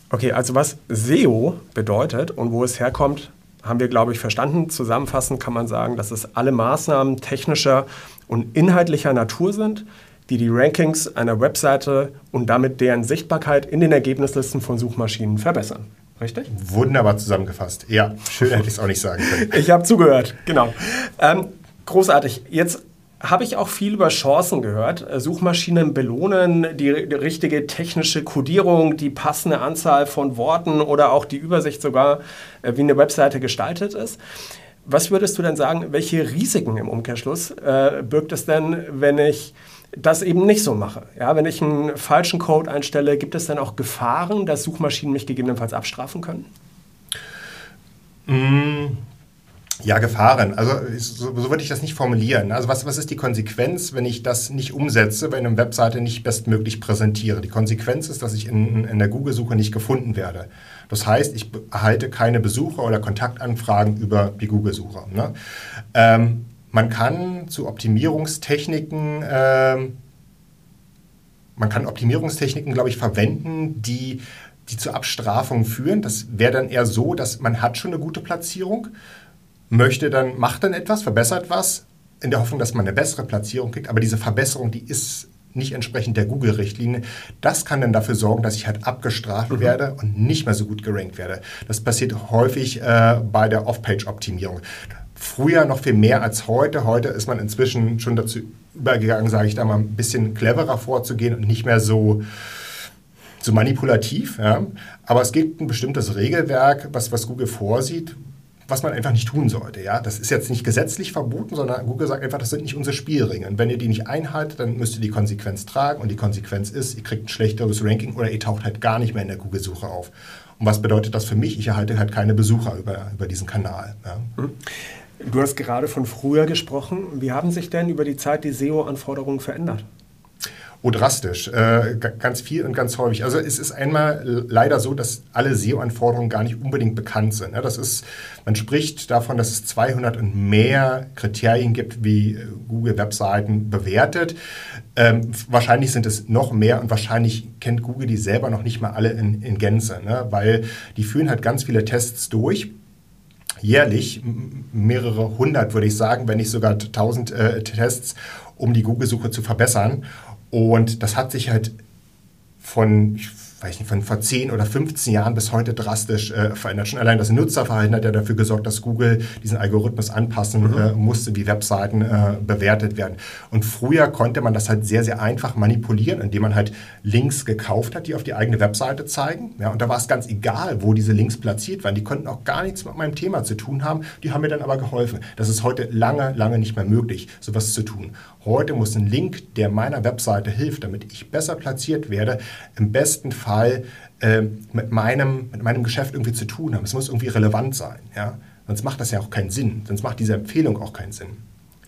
Okay, also was SEO bedeutet und wo es herkommt, haben wir, glaube ich, verstanden. Zusammenfassend kann man sagen, dass es alle Maßnahmen technischer und inhaltlicher Natur sind, die die Rankings einer Webseite und damit deren Sichtbarkeit in den Ergebnislisten von Suchmaschinen verbessern. Richtig? Wunderbar zusammengefasst. Ja, schön hätte ich es auch nicht sagen können. ich habe zugehört, genau. Ähm, großartig. Jetzt habe ich auch viel über Chancen gehört. Äh, Suchmaschinen belohnen die, die, richtige technische Codierung, die passende Anzahl von Worten oder auch die Übersicht sogar, äh, wie eine Webseite gestaltet ist. Was würdest du denn sagen, welche Risiken im Umkehrschluss äh, birgt es denn, wenn ich das eben nicht so mache. Ja, wenn ich einen falschen Code einstelle, gibt es dann auch Gefahren, dass Suchmaschinen mich gegebenenfalls abstrafen können? Mm, ja, Gefahren. Also so, so, würde ich das nicht formulieren. Also was, was ist die Konsequenz, wenn ich das nicht umsetze, wenn eine Webseite nicht bestmöglich präsentiere? Die Konsequenz ist, dass ich in, in der Google-Suche nicht gefunden werde. Das heißt, ich erhalte keine Besucher oder Kontaktanfragen über die Google-Suche. Ne? Ähm, man kann zu Optimierungstechniken, äh, man kann Optimierungstechniken, glaube ich, verwenden, die, die zur Abstrafung führen. Das wäre dann eher so, dass man hat schon eine gute Platzierung, möchte dann, macht dann etwas, verbessert was, in der Hoffnung, dass man eine bessere Platzierung kriegt. Aber diese Verbesserung, die ist nicht entsprechend der Google-Richtlinie. Das kann dann dafür sorgen, dass ich halt abgestraft mhm. werde und nicht mehr so gut gerankt werde. Das passiert häufig äh, bei der Off-Page-Optimierung. Früher noch viel mehr als heute. Heute ist man inzwischen schon dazu übergegangen, sage ich da mal, ein bisschen cleverer vorzugehen und nicht mehr so so manipulativ. Ja. Aber es gibt ein bestimmtes Regelwerk, was, was Google vorsieht, was man einfach nicht tun sollte. Ja? Das ist jetzt nicht gesetzlich verboten, sondern Google sagt einfach, das sind nicht unsere Spielregeln. Und wenn ihr die nicht einhaltet, dann müsst ihr die Konsequenz tragen. Und die Konsequenz ist, ihr kriegt ein schlechteres Ranking oder ihr taucht halt gar nicht mehr in der Google-Suche auf. Und was bedeutet das für mich? Ich erhalte halt keine Besucher über, über diesen Kanal. Ja? Hm. Du hast gerade von früher gesprochen. Wie haben sich denn über die Zeit die SEO-Anforderungen verändert? Oh, drastisch. Äh, ganz viel und ganz häufig. Also es ist einmal leider so, dass alle SEO-Anforderungen gar nicht unbedingt bekannt sind. Ne? Das ist, man spricht davon, dass es 200 und mehr Kriterien gibt, wie äh, Google Webseiten bewertet. Ähm, wahrscheinlich sind es noch mehr und wahrscheinlich kennt Google die selber noch nicht mal alle in, in Gänze, ne? weil die führen halt ganz viele Tests durch jährlich mehrere hundert, würde ich sagen, wenn nicht sogar tausend äh, Tests, um die Google-Suche zu verbessern. Und das hat sich halt von, ich weiß nicht, von vor 10 oder 15 Jahren bis heute drastisch äh, verändert. Schon allein das Nutzerverhalten hat ja dafür gesorgt, dass Google diesen Algorithmus anpassen mhm. äh, musste, wie Webseiten äh, bewertet werden. Und früher konnte man das halt sehr, sehr einfach manipulieren, indem man halt Links gekauft hat, die auf die eigene Webseite zeigen. Ja, und da war es ganz egal, wo diese Links platziert waren. Die konnten auch gar nichts mit meinem Thema zu tun haben. Die haben mir dann aber geholfen. Das ist heute lange, lange nicht mehr möglich, sowas zu tun. Heute muss ein Link, der meiner Webseite hilft, damit ich besser platziert werde, im besten Fall äh, mit, meinem, mit meinem Geschäft irgendwie zu tun haben. Es muss irgendwie relevant sein. Ja? Sonst macht das ja auch keinen Sinn. Sonst macht diese Empfehlung auch keinen Sinn.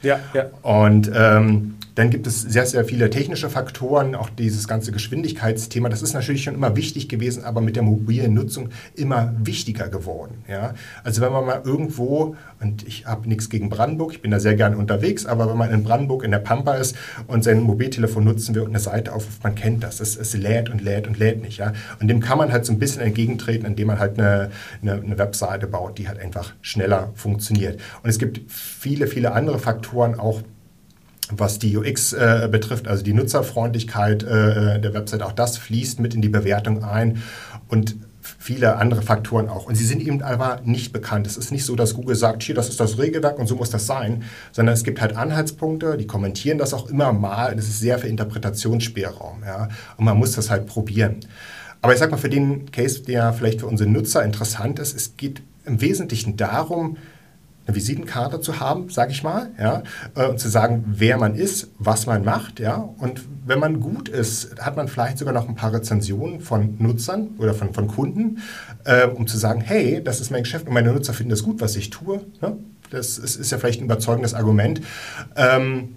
Ja, ja. Und ähm, dann gibt es sehr, sehr viele technische Faktoren, auch dieses ganze Geschwindigkeitsthema. Das ist natürlich schon immer wichtig gewesen, aber mit der mobilen Nutzung immer wichtiger geworden. Ja? Also wenn man mal irgendwo, und ich habe nichts gegen Brandenburg, ich bin da sehr gerne unterwegs, aber wenn man in Brandenburg in der Pampa ist und sein Mobiltelefon nutzen will und eine Seite aufruft, man kennt das. Es, es lädt und lädt und lädt nicht. Ja? Und dem kann man halt so ein bisschen entgegentreten, indem man halt eine, eine, eine Webseite baut, die halt einfach schneller funktioniert. Und es gibt viele, viele andere Faktoren auch, was die UX äh, betrifft, also die Nutzerfreundlichkeit äh, der Website, auch das fließt mit in die Bewertung ein und viele andere Faktoren auch. Und sie sind eben aber nicht bekannt. Es ist nicht so, dass Google sagt, hier, das ist das Regelwerk und so muss das sein, sondern es gibt halt Anhaltspunkte, die kommentieren das auch immer mal. Das ist sehr viel Interpretationsspielraum. Ja? Und man muss das halt probieren. Aber ich sag mal, für den Case, der vielleicht für unsere Nutzer interessant ist, es geht im Wesentlichen darum, eine Visitenkarte zu haben, sage ich mal, ja, äh, und zu sagen, wer man ist, was man macht, ja, und wenn man gut ist, hat man vielleicht sogar noch ein paar Rezensionen von Nutzern oder von, von Kunden, äh, um zu sagen, hey, das ist mein Geschäft und meine Nutzer finden das gut, was ich tue. Ne? Das ist, ist, ja vielleicht ein überzeugendes Argument. Ähm,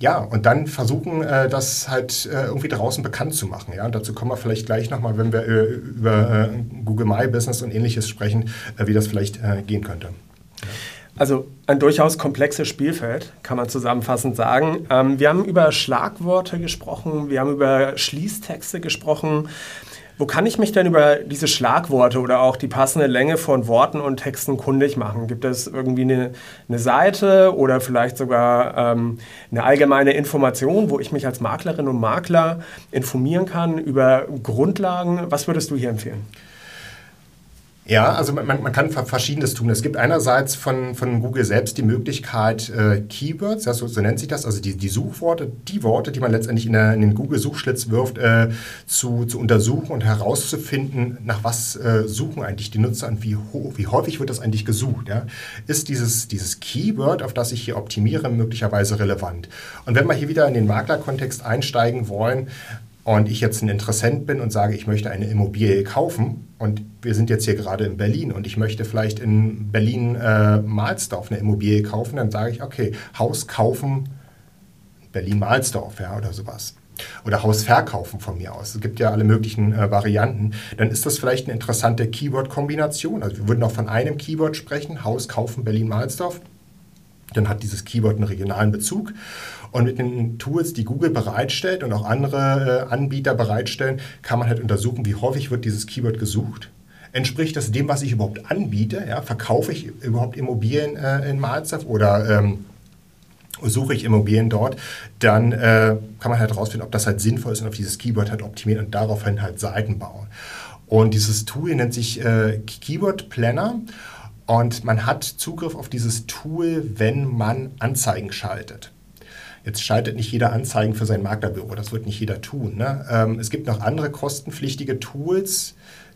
ja, und dann versuchen, äh, das halt äh, irgendwie draußen bekannt zu machen. Ja? Und dazu kommen wir vielleicht gleich nochmal, wenn wir äh, über Google My Business und ähnliches sprechen, wie das vielleicht gehen könnte. Also ein durchaus komplexes Spielfeld, kann man zusammenfassend sagen. Ähm, wir haben über Schlagworte gesprochen, wir haben über Schließtexte gesprochen. Wo kann ich mich denn über diese Schlagworte oder auch die passende Länge von Worten und Texten kundig machen? Gibt es irgendwie eine, eine Seite oder vielleicht sogar ähm, eine allgemeine Information, wo ich mich als Maklerin und Makler informieren kann über Grundlagen? Was würdest du hier empfehlen? Ja, also man, man kann Verschiedenes tun. Es gibt einerseits von, von Google selbst die Möglichkeit, äh, Keywords, ja, so, so, nennt sich das, also die, die Suchworte, die Worte, die man letztendlich in, der, in den Google-Suchschlitz wirft, äh, zu, zu untersuchen und herauszufinden, nach was äh, suchen eigentlich die Nutzer und wie, wie häufig wird das eigentlich gesucht. Ja? Ist dieses, dieses Keyword, auf das ich hier optimiere, möglicherweise relevant? Und wenn wir hier wieder in den Maklerkontext einsteigen wollen, und ich jetzt ein Interessent bin und sage, ich möchte eine Immobilie kaufen und wir sind jetzt hier gerade in Berlin und ich möchte vielleicht in Berlin-Mahlsdorf äh, eine Immobilie kaufen, dann sage ich, okay, Haus kaufen Berlin-Mahlsdorf ja, oder sowas. Oder Haus verkaufen von mir aus. Es gibt ja alle möglichen äh, Varianten. Dann ist das vielleicht eine interessante Keyword-Kombination. Also wir würden auch von einem Keyword sprechen, Haus kaufen Berlin-Mahlsdorf. Dann hat dieses Keyword einen regionalen Bezug. Und mit den Tools, die Google bereitstellt und auch andere äh, Anbieter bereitstellen, kann man halt untersuchen, wie häufig wird dieses Keyword gesucht. Entspricht das dem, was ich überhaupt anbiete? Ja? Verkaufe ich überhaupt Immobilien äh, in Malzaf oder, ähm, suche ich Immobilien dort, dann äh, kann man halt herausfinden, ob das halt sinnvoll ist und auf dieses Keyword halt optimieren und daraufhin halt Seiten bauen. Und dieses Tool nennt sich äh, Keyword Planner und man hat Zugriff auf dieses Tool, wenn man Anzeigen schaltet. Jetzt schaltet nicht jeder Anzeigen für sein Maklerbüro, das wird nicht jeder tun. Ne? Ähm, es gibt noch andere kostenpflichtige Tools,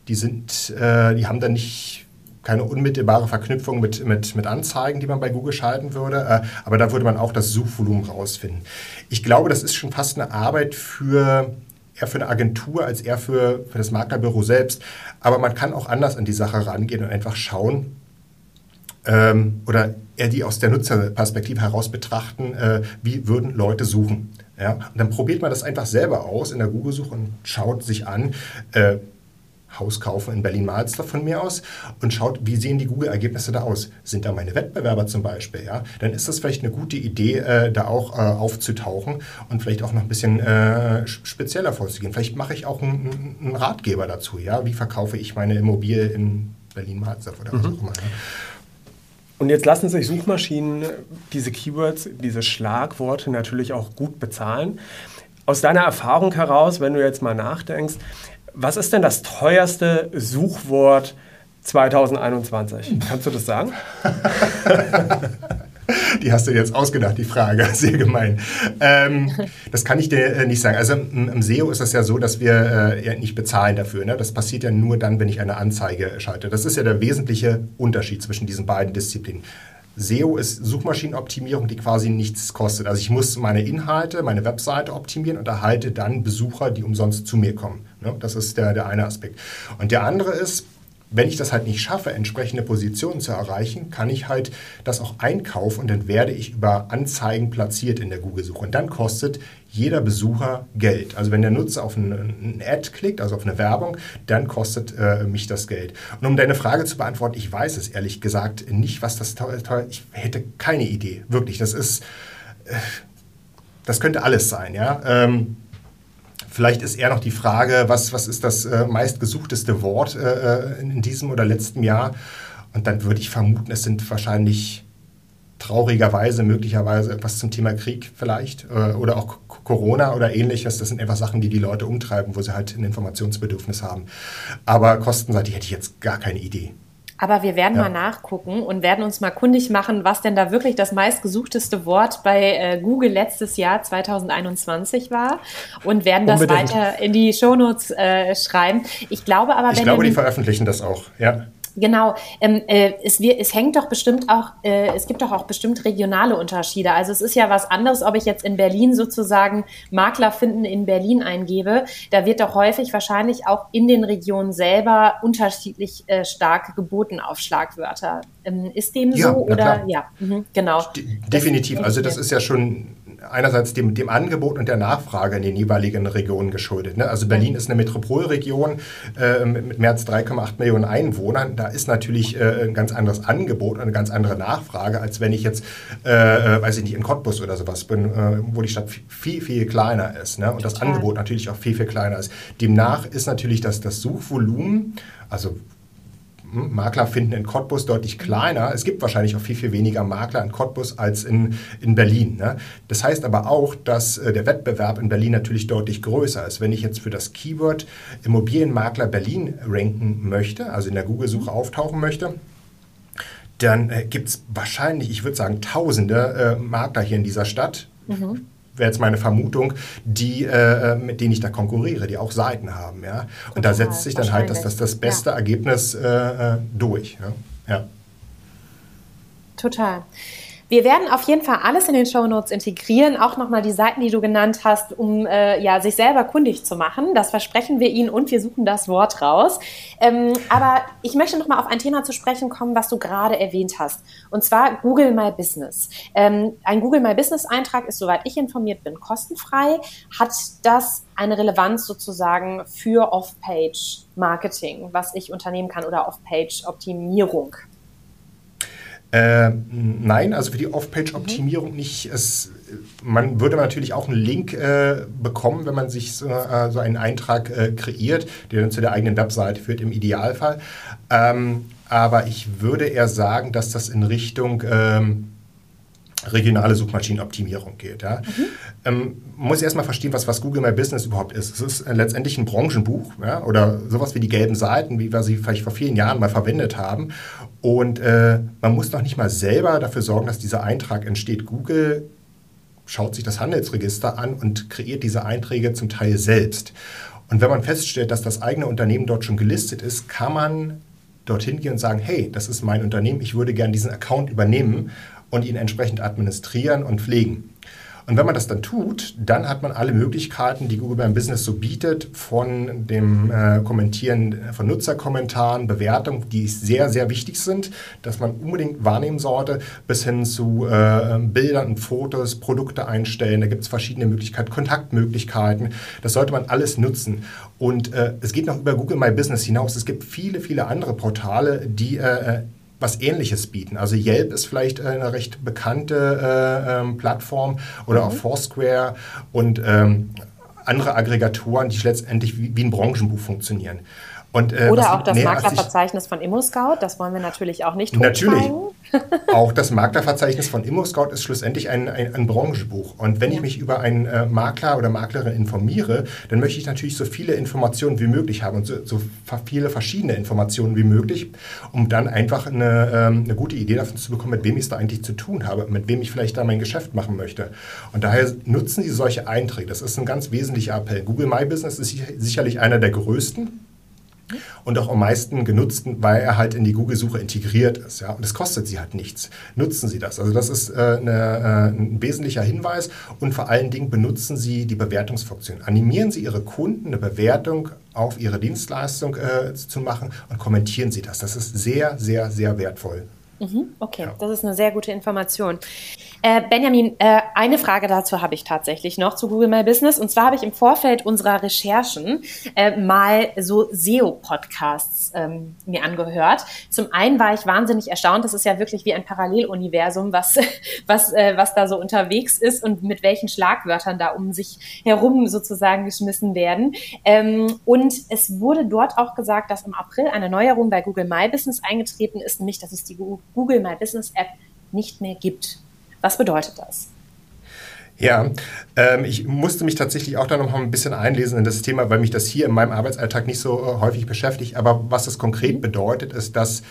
die, sind, äh, die haben dann nicht keine unmittelbare Verknüpfung mit, mit, mit Anzeigen, die man bei Google schalten würde, äh, aber da würde man auch das Suchvolumen rausfinden. Ich glaube, das ist schon fast eine Arbeit für eher für eine Agentur als eher für, für das Maklerbüro selbst. Aber man kann auch anders an die Sache rangehen und einfach schauen, ähm, oder eher die aus der Nutzerperspektive heraus betrachten, äh, wie würden Leute suchen. Ja? Und dann probiert man das einfach selber aus in der Google-Suche und schaut sich an, äh, Haus kaufen in Berlin-Mahlsdorf von mir aus und schaut, wie sehen die Google-Ergebnisse da aus. Sind da meine Wettbewerber zum Beispiel? Ja? Dann ist das vielleicht eine gute Idee, äh, da auch äh, aufzutauchen und vielleicht auch noch ein bisschen äh, spezieller vorzugehen. Vielleicht mache ich auch einen, einen, Ratgeber dazu. Ja? Wie verkaufe ich meine Immobilie in Berlin-Mahlsdorf oder was mhm. auch immer. Ja? Und jetzt lassen sich Suchmaschinen diese Keywords, diese Schlagworte natürlich auch gut bezahlen. Aus deiner Erfahrung heraus, wenn du jetzt mal nachdenkst, was ist denn das teuerste Suchwort 2021? Kannst du das sagen? <laughs> Die hast du jetzt ausgedacht, die Frage. <laughs> Sehr gemein. Ähm, das kann ich dir äh, nicht sagen. Also im, SEO ist das ja so, dass wir äh, nicht bezahlen dafür. Ne? Das passiert ja nur dann, wenn ich eine Anzeige schalte. Das ist ja der wesentliche Unterschied zwischen diesen beiden Disziplinen. SEO ist Suchmaschinenoptimierung, die quasi nichts kostet. Also ich muss meine Inhalte, meine Webseite optimieren und erhalte dann Besucher, die umsonst zu mir kommen. Ne? Das ist der, der eine Aspekt. Und der andere ist, wenn ich das halt nicht schaffe, entsprechende Positionen zu erreichen, kann ich halt das auch einkaufen und dann werde ich über Anzeigen platziert in der Google-Suche. Und dann kostet jeder Besucher Geld. Also wenn der Nutzer auf einen Ad klickt, also auf eine Werbung, dann kostet äh, mich das Geld. Und um deine Frage zu beantworten, ich weiß es ehrlich gesagt nicht, was das teuer. Ich hätte keine Idee. Wirklich, das ist, äh, das könnte alles sein, ja. Ähm, Vielleicht ist eher noch die Frage, was, was ist das äh, meistgesuchteste Wort äh, äh, in diesem oder letzten Jahr? Und dann würde ich vermuten, es sind wahrscheinlich traurigerweise, möglicherweise etwas zum Thema Krieg vielleicht äh, oder auch Corona oder ähnliches. Das sind einfach Sachen, die die Leute umtreiben, wo sie halt ein Informationsbedürfnis haben. Aber kostenseitig hätte ich jetzt gar keine Idee. Aber wir werden ja. mal nachgucken und werden uns mal kundig machen, was denn da wirklich das meistgesuchteste Wort bei äh, Google letztes Jahr 2021 war und werden das Unbedingt. weiter in die Shownotes äh, schreiben. Ich glaube aber, ich glaube, die veröffentlichen das auch. Ja. Genau, ähm, äh, es, wir, es hängt doch bestimmt auch, äh, es gibt doch auch bestimmt regionale Unterschiede. Also es ist ja was anderes, ob ich jetzt in Berlin sozusagen Makler finden in Berlin eingebe. Da wird doch häufig wahrscheinlich auch in den Regionen selber unterschiedlich äh, stark geboten auf Schlagwörter. Ähm, ist dem ja, so oder ja? Mhm, genau. definitiv. Also das ist ja schon einerseits dem, dem Angebot und der Nachfrage in den jeweiligen Regionen geschuldet. Ne? Also Berlin ist eine Metropolregion äh, mit mehr als 3,8 Millionen Einwohnern. Da ist natürlich äh, ein ganz anderes Angebot und eine ganz andere Nachfrage, als wenn ich jetzt, äh, äh weiß ich nicht, in Cottbus oder sowas bin, äh, wo die Stadt viel, viel kleiner ist ne? und das Angebot natürlich auch viel, viel kleiner ist. Demnach ist natürlich das, das Suchvolumen, also Makler finden in Cottbus deutlich kleiner. Es gibt wahrscheinlich auch viel, viel weniger Makler in Cottbus als in, in Berlin. Ne? Das heißt aber auch, dass äh, der Wettbewerb in Berlin natürlich deutlich größer ist. Wenn ich jetzt für das Keyword Immobilienmakler Berlin ranken möchte, also in der Google-Suche auftauchen möchte, dann äh, gibt es wahrscheinlich, ich würde sagen, tausende äh, Makler hier in dieser Stadt. Mhm wäre jetzt meine Vermutung, die, äh, mit denen ich da konkurriere, die auch Seiten haben. Ja? Und Total, da setzt sich dann halt das, das, das beste ja. Ergebnis äh, äh durch. Ja? ja. Total. Wir werden auf jeden Fall alles in den Show Notes integrieren, auch nochmal die Seiten, die du genannt hast, um äh, ja, sich selber kundig zu machen. Das versprechen wir Ihnen und wir suchen das Wort raus. Ähm, aber ich möchte nochmal auf ein Thema zu sprechen kommen, was du gerade erwähnt hast. Und zwar Google My Business. Ähm, ein Google My Business Eintrag ist, soweit ich informiert bin, kostenfrei. Hat das eine Relevanz sozusagen für Off-Page Marketing, was ich unternehmen kann oder Off-Page Optimierung? Äh, nein, also für die Off-Page-Optimierung mhm. nicht. Es, man würde natürlich auch einen Link äh, bekommen, wenn man sich so, äh, so einen Eintrag äh, kreiert, der dann zu der eigenen Webseite führt, im Idealfall. Ähm, aber ich würde eher sagen, dass das in Richtung, ähm, regionale Suchmaschinenoptimierung geht. Ja. Mhm. Ähm, man muss erstmal verstehen, was, was Google My Business überhaupt ist. Es ist äh, letztendlich ein Branchenbuch ja, oder sowas wie die gelben Seiten, wie wir sie vielleicht vor vielen Jahren mal verwendet haben. Und äh, man muss noch nicht mal selber dafür sorgen, dass dieser Eintrag entsteht. Google schaut sich das Handelsregister an und kreiert diese Einträge zum Teil selbst. Und wenn man feststellt, dass das eigene Unternehmen dort schon gelistet ist, kann man dorthin gehen und sagen, hey, das ist mein Unternehmen, ich würde gerne diesen Account übernehmen und ihn entsprechend administrieren und pflegen. Und wenn man das dann tut, dann hat man alle Möglichkeiten, die Google beim Business so bietet, von dem äh, Kommentieren von Nutzerkommentaren, Bewertungen, die sehr, sehr wichtig sind, dass man unbedingt wahrnehmen sollte, bis hin zu äh, Bildern und Fotos, Produkte einstellen. Da gibt es verschiedene Möglichkeiten, Kontaktmöglichkeiten. Das sollte man alles nutzen. Und äh, es geht noch über Google My Business hinaus. Es gibt viele, viele andere Portale, die äh, was Ähnliches bieten. Also Yelp ist vielleicht eine recht bekannte äh, ähm, Plattform oder mhm. auch Foursquare und ähm, andere Aggregatoren, die letztendlich wie, wie ein Branchenbuch funktionieren. Und, äh, Oder auch das Maklerverzeichnis von ImmoScout, das wollen wir natürlich auch nicht Natürlich. <laughs> auch das Maklerverzeichnis von ImmoScout ist schlussendlich ein, ein, ein Branchenbuch. Und wenn ja. ich mich über einen äh, Makler oder Maklerin informiere, dann möchte ich natürlich so viele Informationen wie möglich haben und so, so viele verschiedene Informationen wie möglich, um dann einfach eine, ähm, eine gute Idee davon zu bekommen, mit wem ich es da eigentlich zu tun habe, mit wem ich vielleicht da mein Geschäft machen möchte. Und daher nutzen Sie solche Einträge. Das ist ein ganz wesentlicher Appell. Google My Business ist sicherlich einer der größten und auch am meisten genutzten, weil er halt in die Google-Suche integriert ist. Ja? Und es kostet sie halt nichts. Nutzen Sie das. Also das ist äh, eine, äh, ein wesentlicher Hinweis und vor allen Dingen benutzen Sie die Bewertungsfunktion. Animieren Sie Ihre Kunden, eine Bewertung auf Ihre Dienstleistung äh, zu machen und kommentieren Sie das. Das ist sehr, sehr, sehr wertvoll. Mhm, okay, ja. das ist eine sehr gute Information. Äh, Benjamin, äh, eine Frage dazu habe ich tatsächlich noch zu Google My Business. Und zwar habe ich im Vorfeld unserer Recherchen äh, mal so SEO-Podcasts ähm, mir angehört. Zum einen war ich wahnsinnig erstaunt. Das ist ja wirklich wie ein Paralleluniversum, was, <laughs> was, äh, was da so unterwegs ist und mit welchen Schlagwörtern da um sich herum sozusagen geschmissen werden. Ähm, und es wurde dort auch gesagt, dass im April eine Neuerung bei Google My Business eingetreten ist, nämlich dass es die Google My Business App nicht mehr gibt. Was bedeutet das? Ja, ähm, ich musste mich tatsächlich auch da noch ein bisschen einlesen in das Thema, weil mich das hier in meinem Arbeitsalltag nicht so äh, häufig beschäftigt. Aber was das konkret bedeutet, ist, dass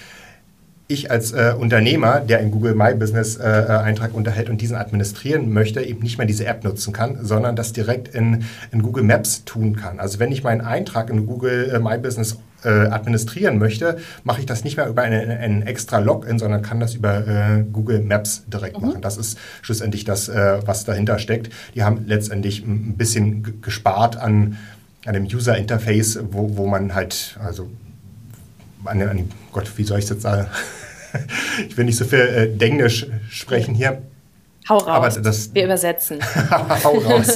ich als äh, Unternehmer, der einen Google My Business äh, äh, Eintrag unterhält und diesen administrieren möchte, eben nicht mehr diese App nutzen kann, sondern das direkt in, in Google Maps tun kann. Also wenn ich meinen Eintrag in Google äh, My Business äh, administrieren möchte, mache ich das nicht mehr über einen, einen extra Login, sondern kann das über äh, Google Maps direkt mhm. machen. Das ist schlussendlich das, was dahinter steckt. Die haben letztendlich ein bisschen gespart an, an dem User Interface, wo, wo man halt, also an, an, Gott, wie soll ich jetzt sagen? <laughs> ich will nicht so viel äh, Denglisch sprechen hier. Hau raus. Das, Wir übersetzen. <laughs> Hau raus.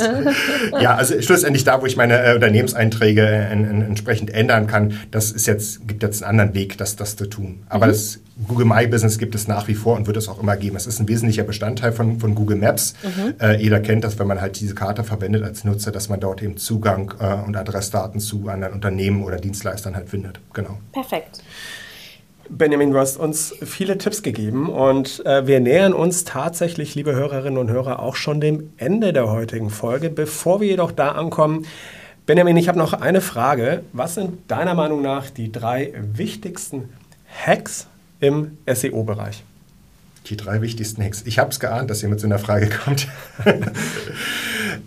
ja, also schlussendlich da, wo ich meine äh, Unternehmenseinträge äh, entsprechend ändern kann, das ist jetzt, gibt jetzt einen anderen Weg, das, das zu tun. Aber mhm. das Google My Business gibt es nach wie vor und wird es auch immer geben. Es ist ein wesentlicher Bestandteil von, von Google Maps. Mhm. Äh, jeder kennt das, wenn man halt diese Karte verwendet als Nutzer, dass man dort eben Zugang äh, und Adressdaten zu anderen Unternehmen oder Dienstleistern halt findet. Genau. Perfekt. Benjamin, du hast uns viele Tipps gegeben und äh, wir nähern uns tatsächlich, liebe Hörerinnen und Hörer, auch schon dem Ende der heutigen Folge. Bevor wir jedoch da ankommen, Benjamin, ich habe noch eine Frage. Was sind deiner Meinung nach die drei wichtigsten Hacks im SEO-Bereich? Die drei wichtigsten Hacks. Ich habe es geahnt, dass ihr mit so einer Frage kommt. <laughs>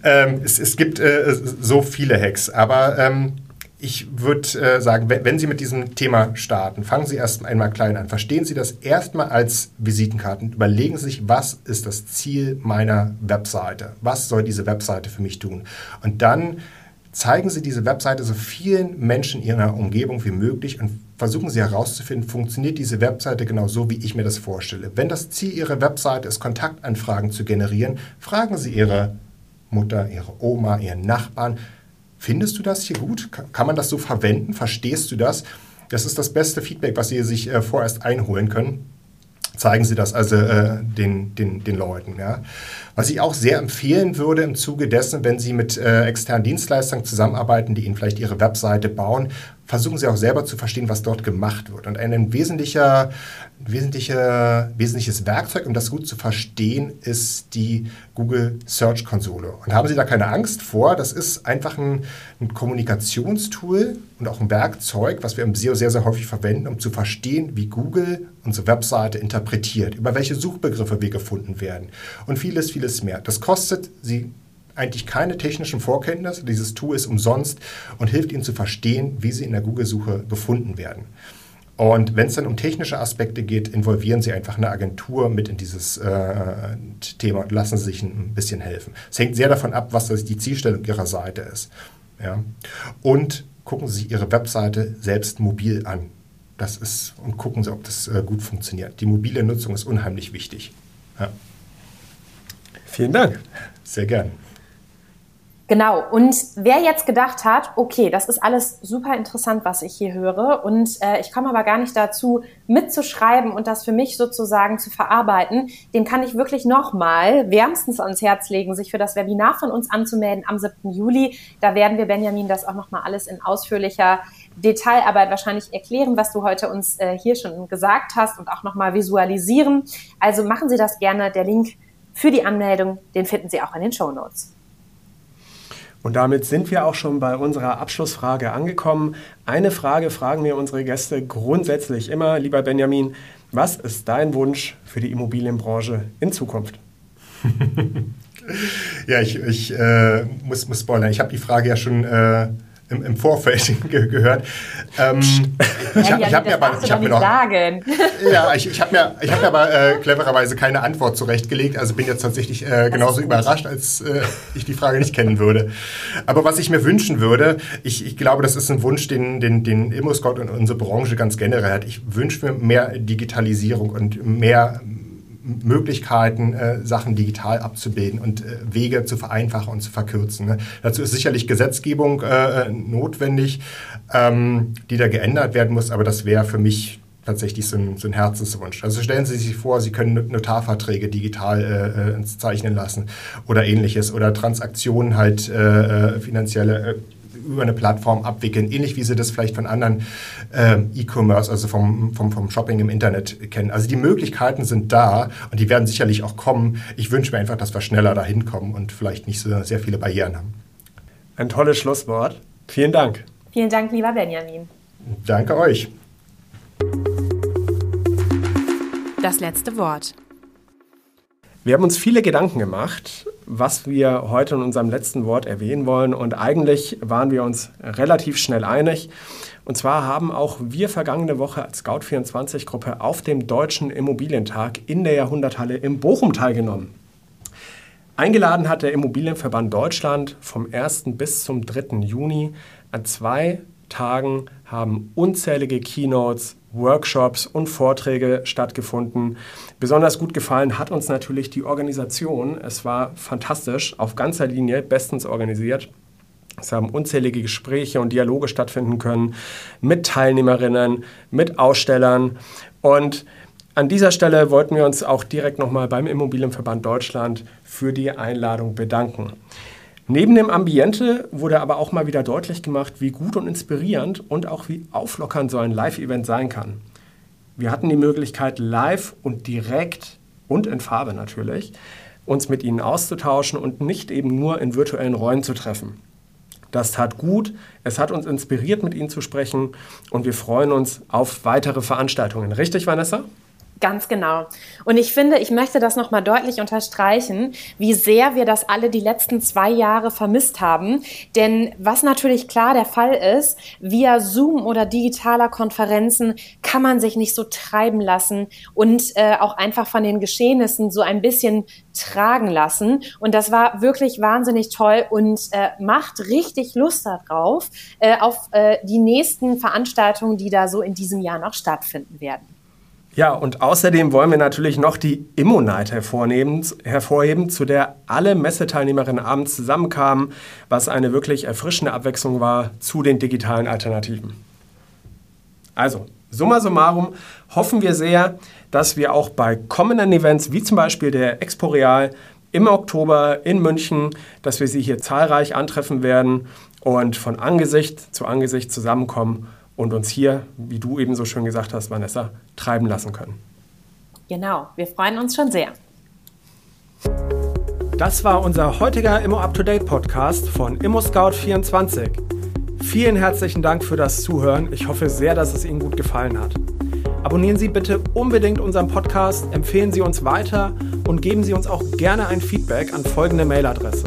ähm, es, es, gibt äh, so viele Hacks, aber ähm, ich würde äh, sagen, wenn, Sie mit diesem Thema starten, fangen Sie erst einmal klein an. Verstehen Sie das erstmal als Visitenkarten. Überlegen Sie sich, was ist das Ziel meiner Webseite? Was soll diese Webseite für mich tun? Und dann zeigen Sie diese Webseite so vielen Menschen in Ihrer Umgebung wie möglich und versuchen Sie herauszufinden, funktioniert diese Webseite genau so, wie ich mir das vorstelle. Wenn das Ziel Ihrer Webseite ist, Kontaktanfragen zu generieren, fragen Sie Ihre Mutter, Ihre Oma, Ihren Nachbarn, Findest du das hier gut? Kann man das so verwenden? Verstehst du das? Das ist das beste Feedback, was Sie sich äh, vorerst einholen können. Zeigen Sie das also äh, den, den, den Leuten. Ja. Was ich auch sehr empfehlen würde im Zuge dessen, wenn Sie mit äh, externen Dienstleistern zusammenarbeiten, die Ihnen vielleicht Ihre Webseite bauen, versuchen Sie auch selber zu verstehen, was dort gemacht wird. Und ein wesentlicher, wesentlicher, wesentliches Werkzeug, um das gut zu verstehen, ist die Google Search Konsole. Und haben Sie da keine Angst vor? Das ist einfach ein, ein Kommunikationstool und auch ein Werkzeug, was wir im SEO sehr, sehr häufig verwenden, um zu verstehen, wie Google unsere Webseite interpretiert, über welche Suchbegriffe wir gefunden werden und vieles, vieles mehr. Das kostet Sie eigentlich keine technischen Vorkenntnisse. Dieses Tool ist umsonst und hilft Ihnen zu verstehen, wie Sie in der Google-Suche gefunden werden. Und wenn es dann um technische Aspekte geht, involvieren Sie einfach eine Agentur mit in dieses äh, Thema und lassen Sie sich ein bisschen helfen. Es hängt sehr davon ab, was die Zielstellung Ihrer Seite ist. Ja? Und gucken Sie Ihre Webseite selbst mobil an. Das ist, und gucken Sie, ob das äh, gut funktioniert. Die mobile Nutzung ist unheimlich wichtig. Ja. Vielen Dank. Sehr gern. Genau, und wer jetzt gedacht hat, okay, das ist alles super interessant, was ich hier höre, und äh, ich komme aber gar nicht dazu, mitzuschreiben und das für mich sozusagen zu verarbeiten, dem kann ich wirklich nochmal wärmstens ans Herz legen, sich für das Webinar von uns anzumelden am 7. Juli. Da werden wir, Benjamin, das auch nochmal alles in ausführlicher Detailarbeit wahrscheinlich erklären, was du heute uns äh, hier schon gesagt hast und auch nochmal visualisieren. Also machen Sie das gerne. Der Link für die Anmeldung, den finden Sie auch in den Show Notes. Und damit sind wir auch schon bei unserer Abschlussfrage angekommen. Eine Frage fragen wir unsere Gäste grundsätzlich immer, lieber Benjamin, was ist dein Wunsch für die Immobilienbranche in Zukunft? <laughs> ja, ich, ich äh, muss, muss spoilern. Ich habe die Frage ja schon äh, im, im Vorfeld <laughs> ge gehört. Ähm, ich habe hab mir aber ich hab mir noch, sagen. <laughs> ja, ich, ich habe mir, ich hab mir aber äh, clevererweise keine Antwort zurechtgelegt. Also bin jetzt tatsächlich äh, genauso überrascht, als äh, ich die Frage nicht kennen würde. Aber was ich mir wünschen würde, ich, ich glaube, das ist ein Wunsch, den, den, den ImmoScout und unsere Branche ganz generell hat. Ich wünsche mir mehr Digitalisierung und mehr Möglichkeiten, äh, Sachen digital abzubilden und äh, Wege zu vereinfachen und zu verkürzen. Ne? Dazu ist sicherlich Gesetzgebung äh, notwendig, ähm, die da geändert werden muss, aber das wäre für mich tatsächlich so ein, so ein, Herzenswunsch. Also stellen Sie sich vor, Sie können Notarverträge digital äh, äh zeichnen lassen oder ähnliches oder Transaktionen halt äh, äh finanzielle über eine Plattform abwickeln, ähnlich wie Sie das vielleicht von anderen äh, E-Commerce, also vom, vom, vom Shopping im Internet kennen. Also die Möglichkeiten sind da und die werden sicherlich auch kommen. Ich wünsche mir einfach, dass wir schneller dahin kommen und vielleicht nicht so sehr viele Barrieren haben. Ein tolles Schlusswort. Vielen Dank. Vielen Dank, lieber Benjamin. Danke euch. Das letzte Wort. Wir haben uns viele Gedanken gemacht, was wir heute in unserem letzten Wort erwähnen wollen. Und eigentlich waren wir uns relativ schnell einig. Und zwar haben auch wir vergangene Woche als Scout24-Gruppe auf dem Deutschen Immobilientag in der Jahrhunderthalle in Bochum teilgenommen. Eingeladen hat der Immobilienverband Deutschland vom 1. bis zum 3. Juni. An zwei Tagen haben unzählige Keynotes, Workshops und Vorträge stattgefunden. Besonders gut gefallen hat uns natürlich die Organisation. Es war fantastisch, auf ganzer Linie, bestens organisiert. Es haben unzählige Gespräche und Dialoge stattfinden können mit Teilnehmerinnen, mit Ausstellern. Und an dieser Stelle wollten wir uns auch direkt nochmal beim Immobilienverband Deutschland für die Einladung bedanken. Neben dem Ambiente wurde aber auch mal wieder deutlich gemacht, wie gut und inspirierend und auch wie auflockernd so ein Live-Event sein kann. Wir hatten die Möglichkeit, live und direkt und in Farbe natürlich, uns mit ihnen auszutauschen und nicht eben nur in virtuellen Räumen zu treffen. Das tat gut, es hat uns inspiriert, mit ihnen zu sprechen und wir freuen uns auf weitere Veranstaltungen. Richtig, Vanessa? Ganz genau. Und ich finde, ich möchte das nochmal deutlich unterstreichen, wie sehr wir das alle die letzten zwei Jahre vermisst haben. Denn was natürlich klar der Fall ist, via Zoom oder digitaler Konferenzen kann man sich nicht so treiben lassen und äh, auch einfach von den Geschehnissen so ein bisschen tragen lassen. Und das war wirklich wahnsinnig toll und äh, macht richtig Lust darauf, äh, auf äh, die nächsten Veranstaltungen, die da so in diesem Jahr noch stattfinden werden. Ja, und außerdem wollen wir natürlich noch die Immo-Night hervorheben, zu der alle Messeteilnehmerinnen abends zusammenkamen, was eine wirklich erfrischende Abwechslung war zu den digitalen Alternativen. Also, summa summarum hoffen wir sehr, dass wir auch bei kommenden Events, wie zum Beispiel der Expo Real im Oktober in München, dass wir Sie hier zahlreich antreffen werden und von Angesicht zu Angesicht zusammenkommen und uns hier, wie du eben so schön gesagt hast, Vanessa, treiben lassen können. Genau, wir freuen uns schon sehr. Das war unser heutiger Immo Up to Date Podcast von Immo Scout 24. Vielen herzlichen Dank für das Zuhören. Ich hoffe sehr, dass es Ihnen gut gefallen hat. Abonnieren Sie bitte unbedingt unseren Podcast, empfehlen Sie uns weiter und geben Sie uns auch gerne ein Feedback an folgende Mailadresse: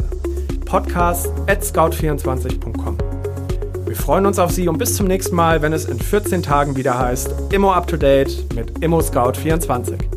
podcast@scout24.com. Wir freuen uns auf Sie und bis zum nächsten Mal, wenn es in 14 Tagen wieder heißt Immo Up to Date mit Immo Scout 24.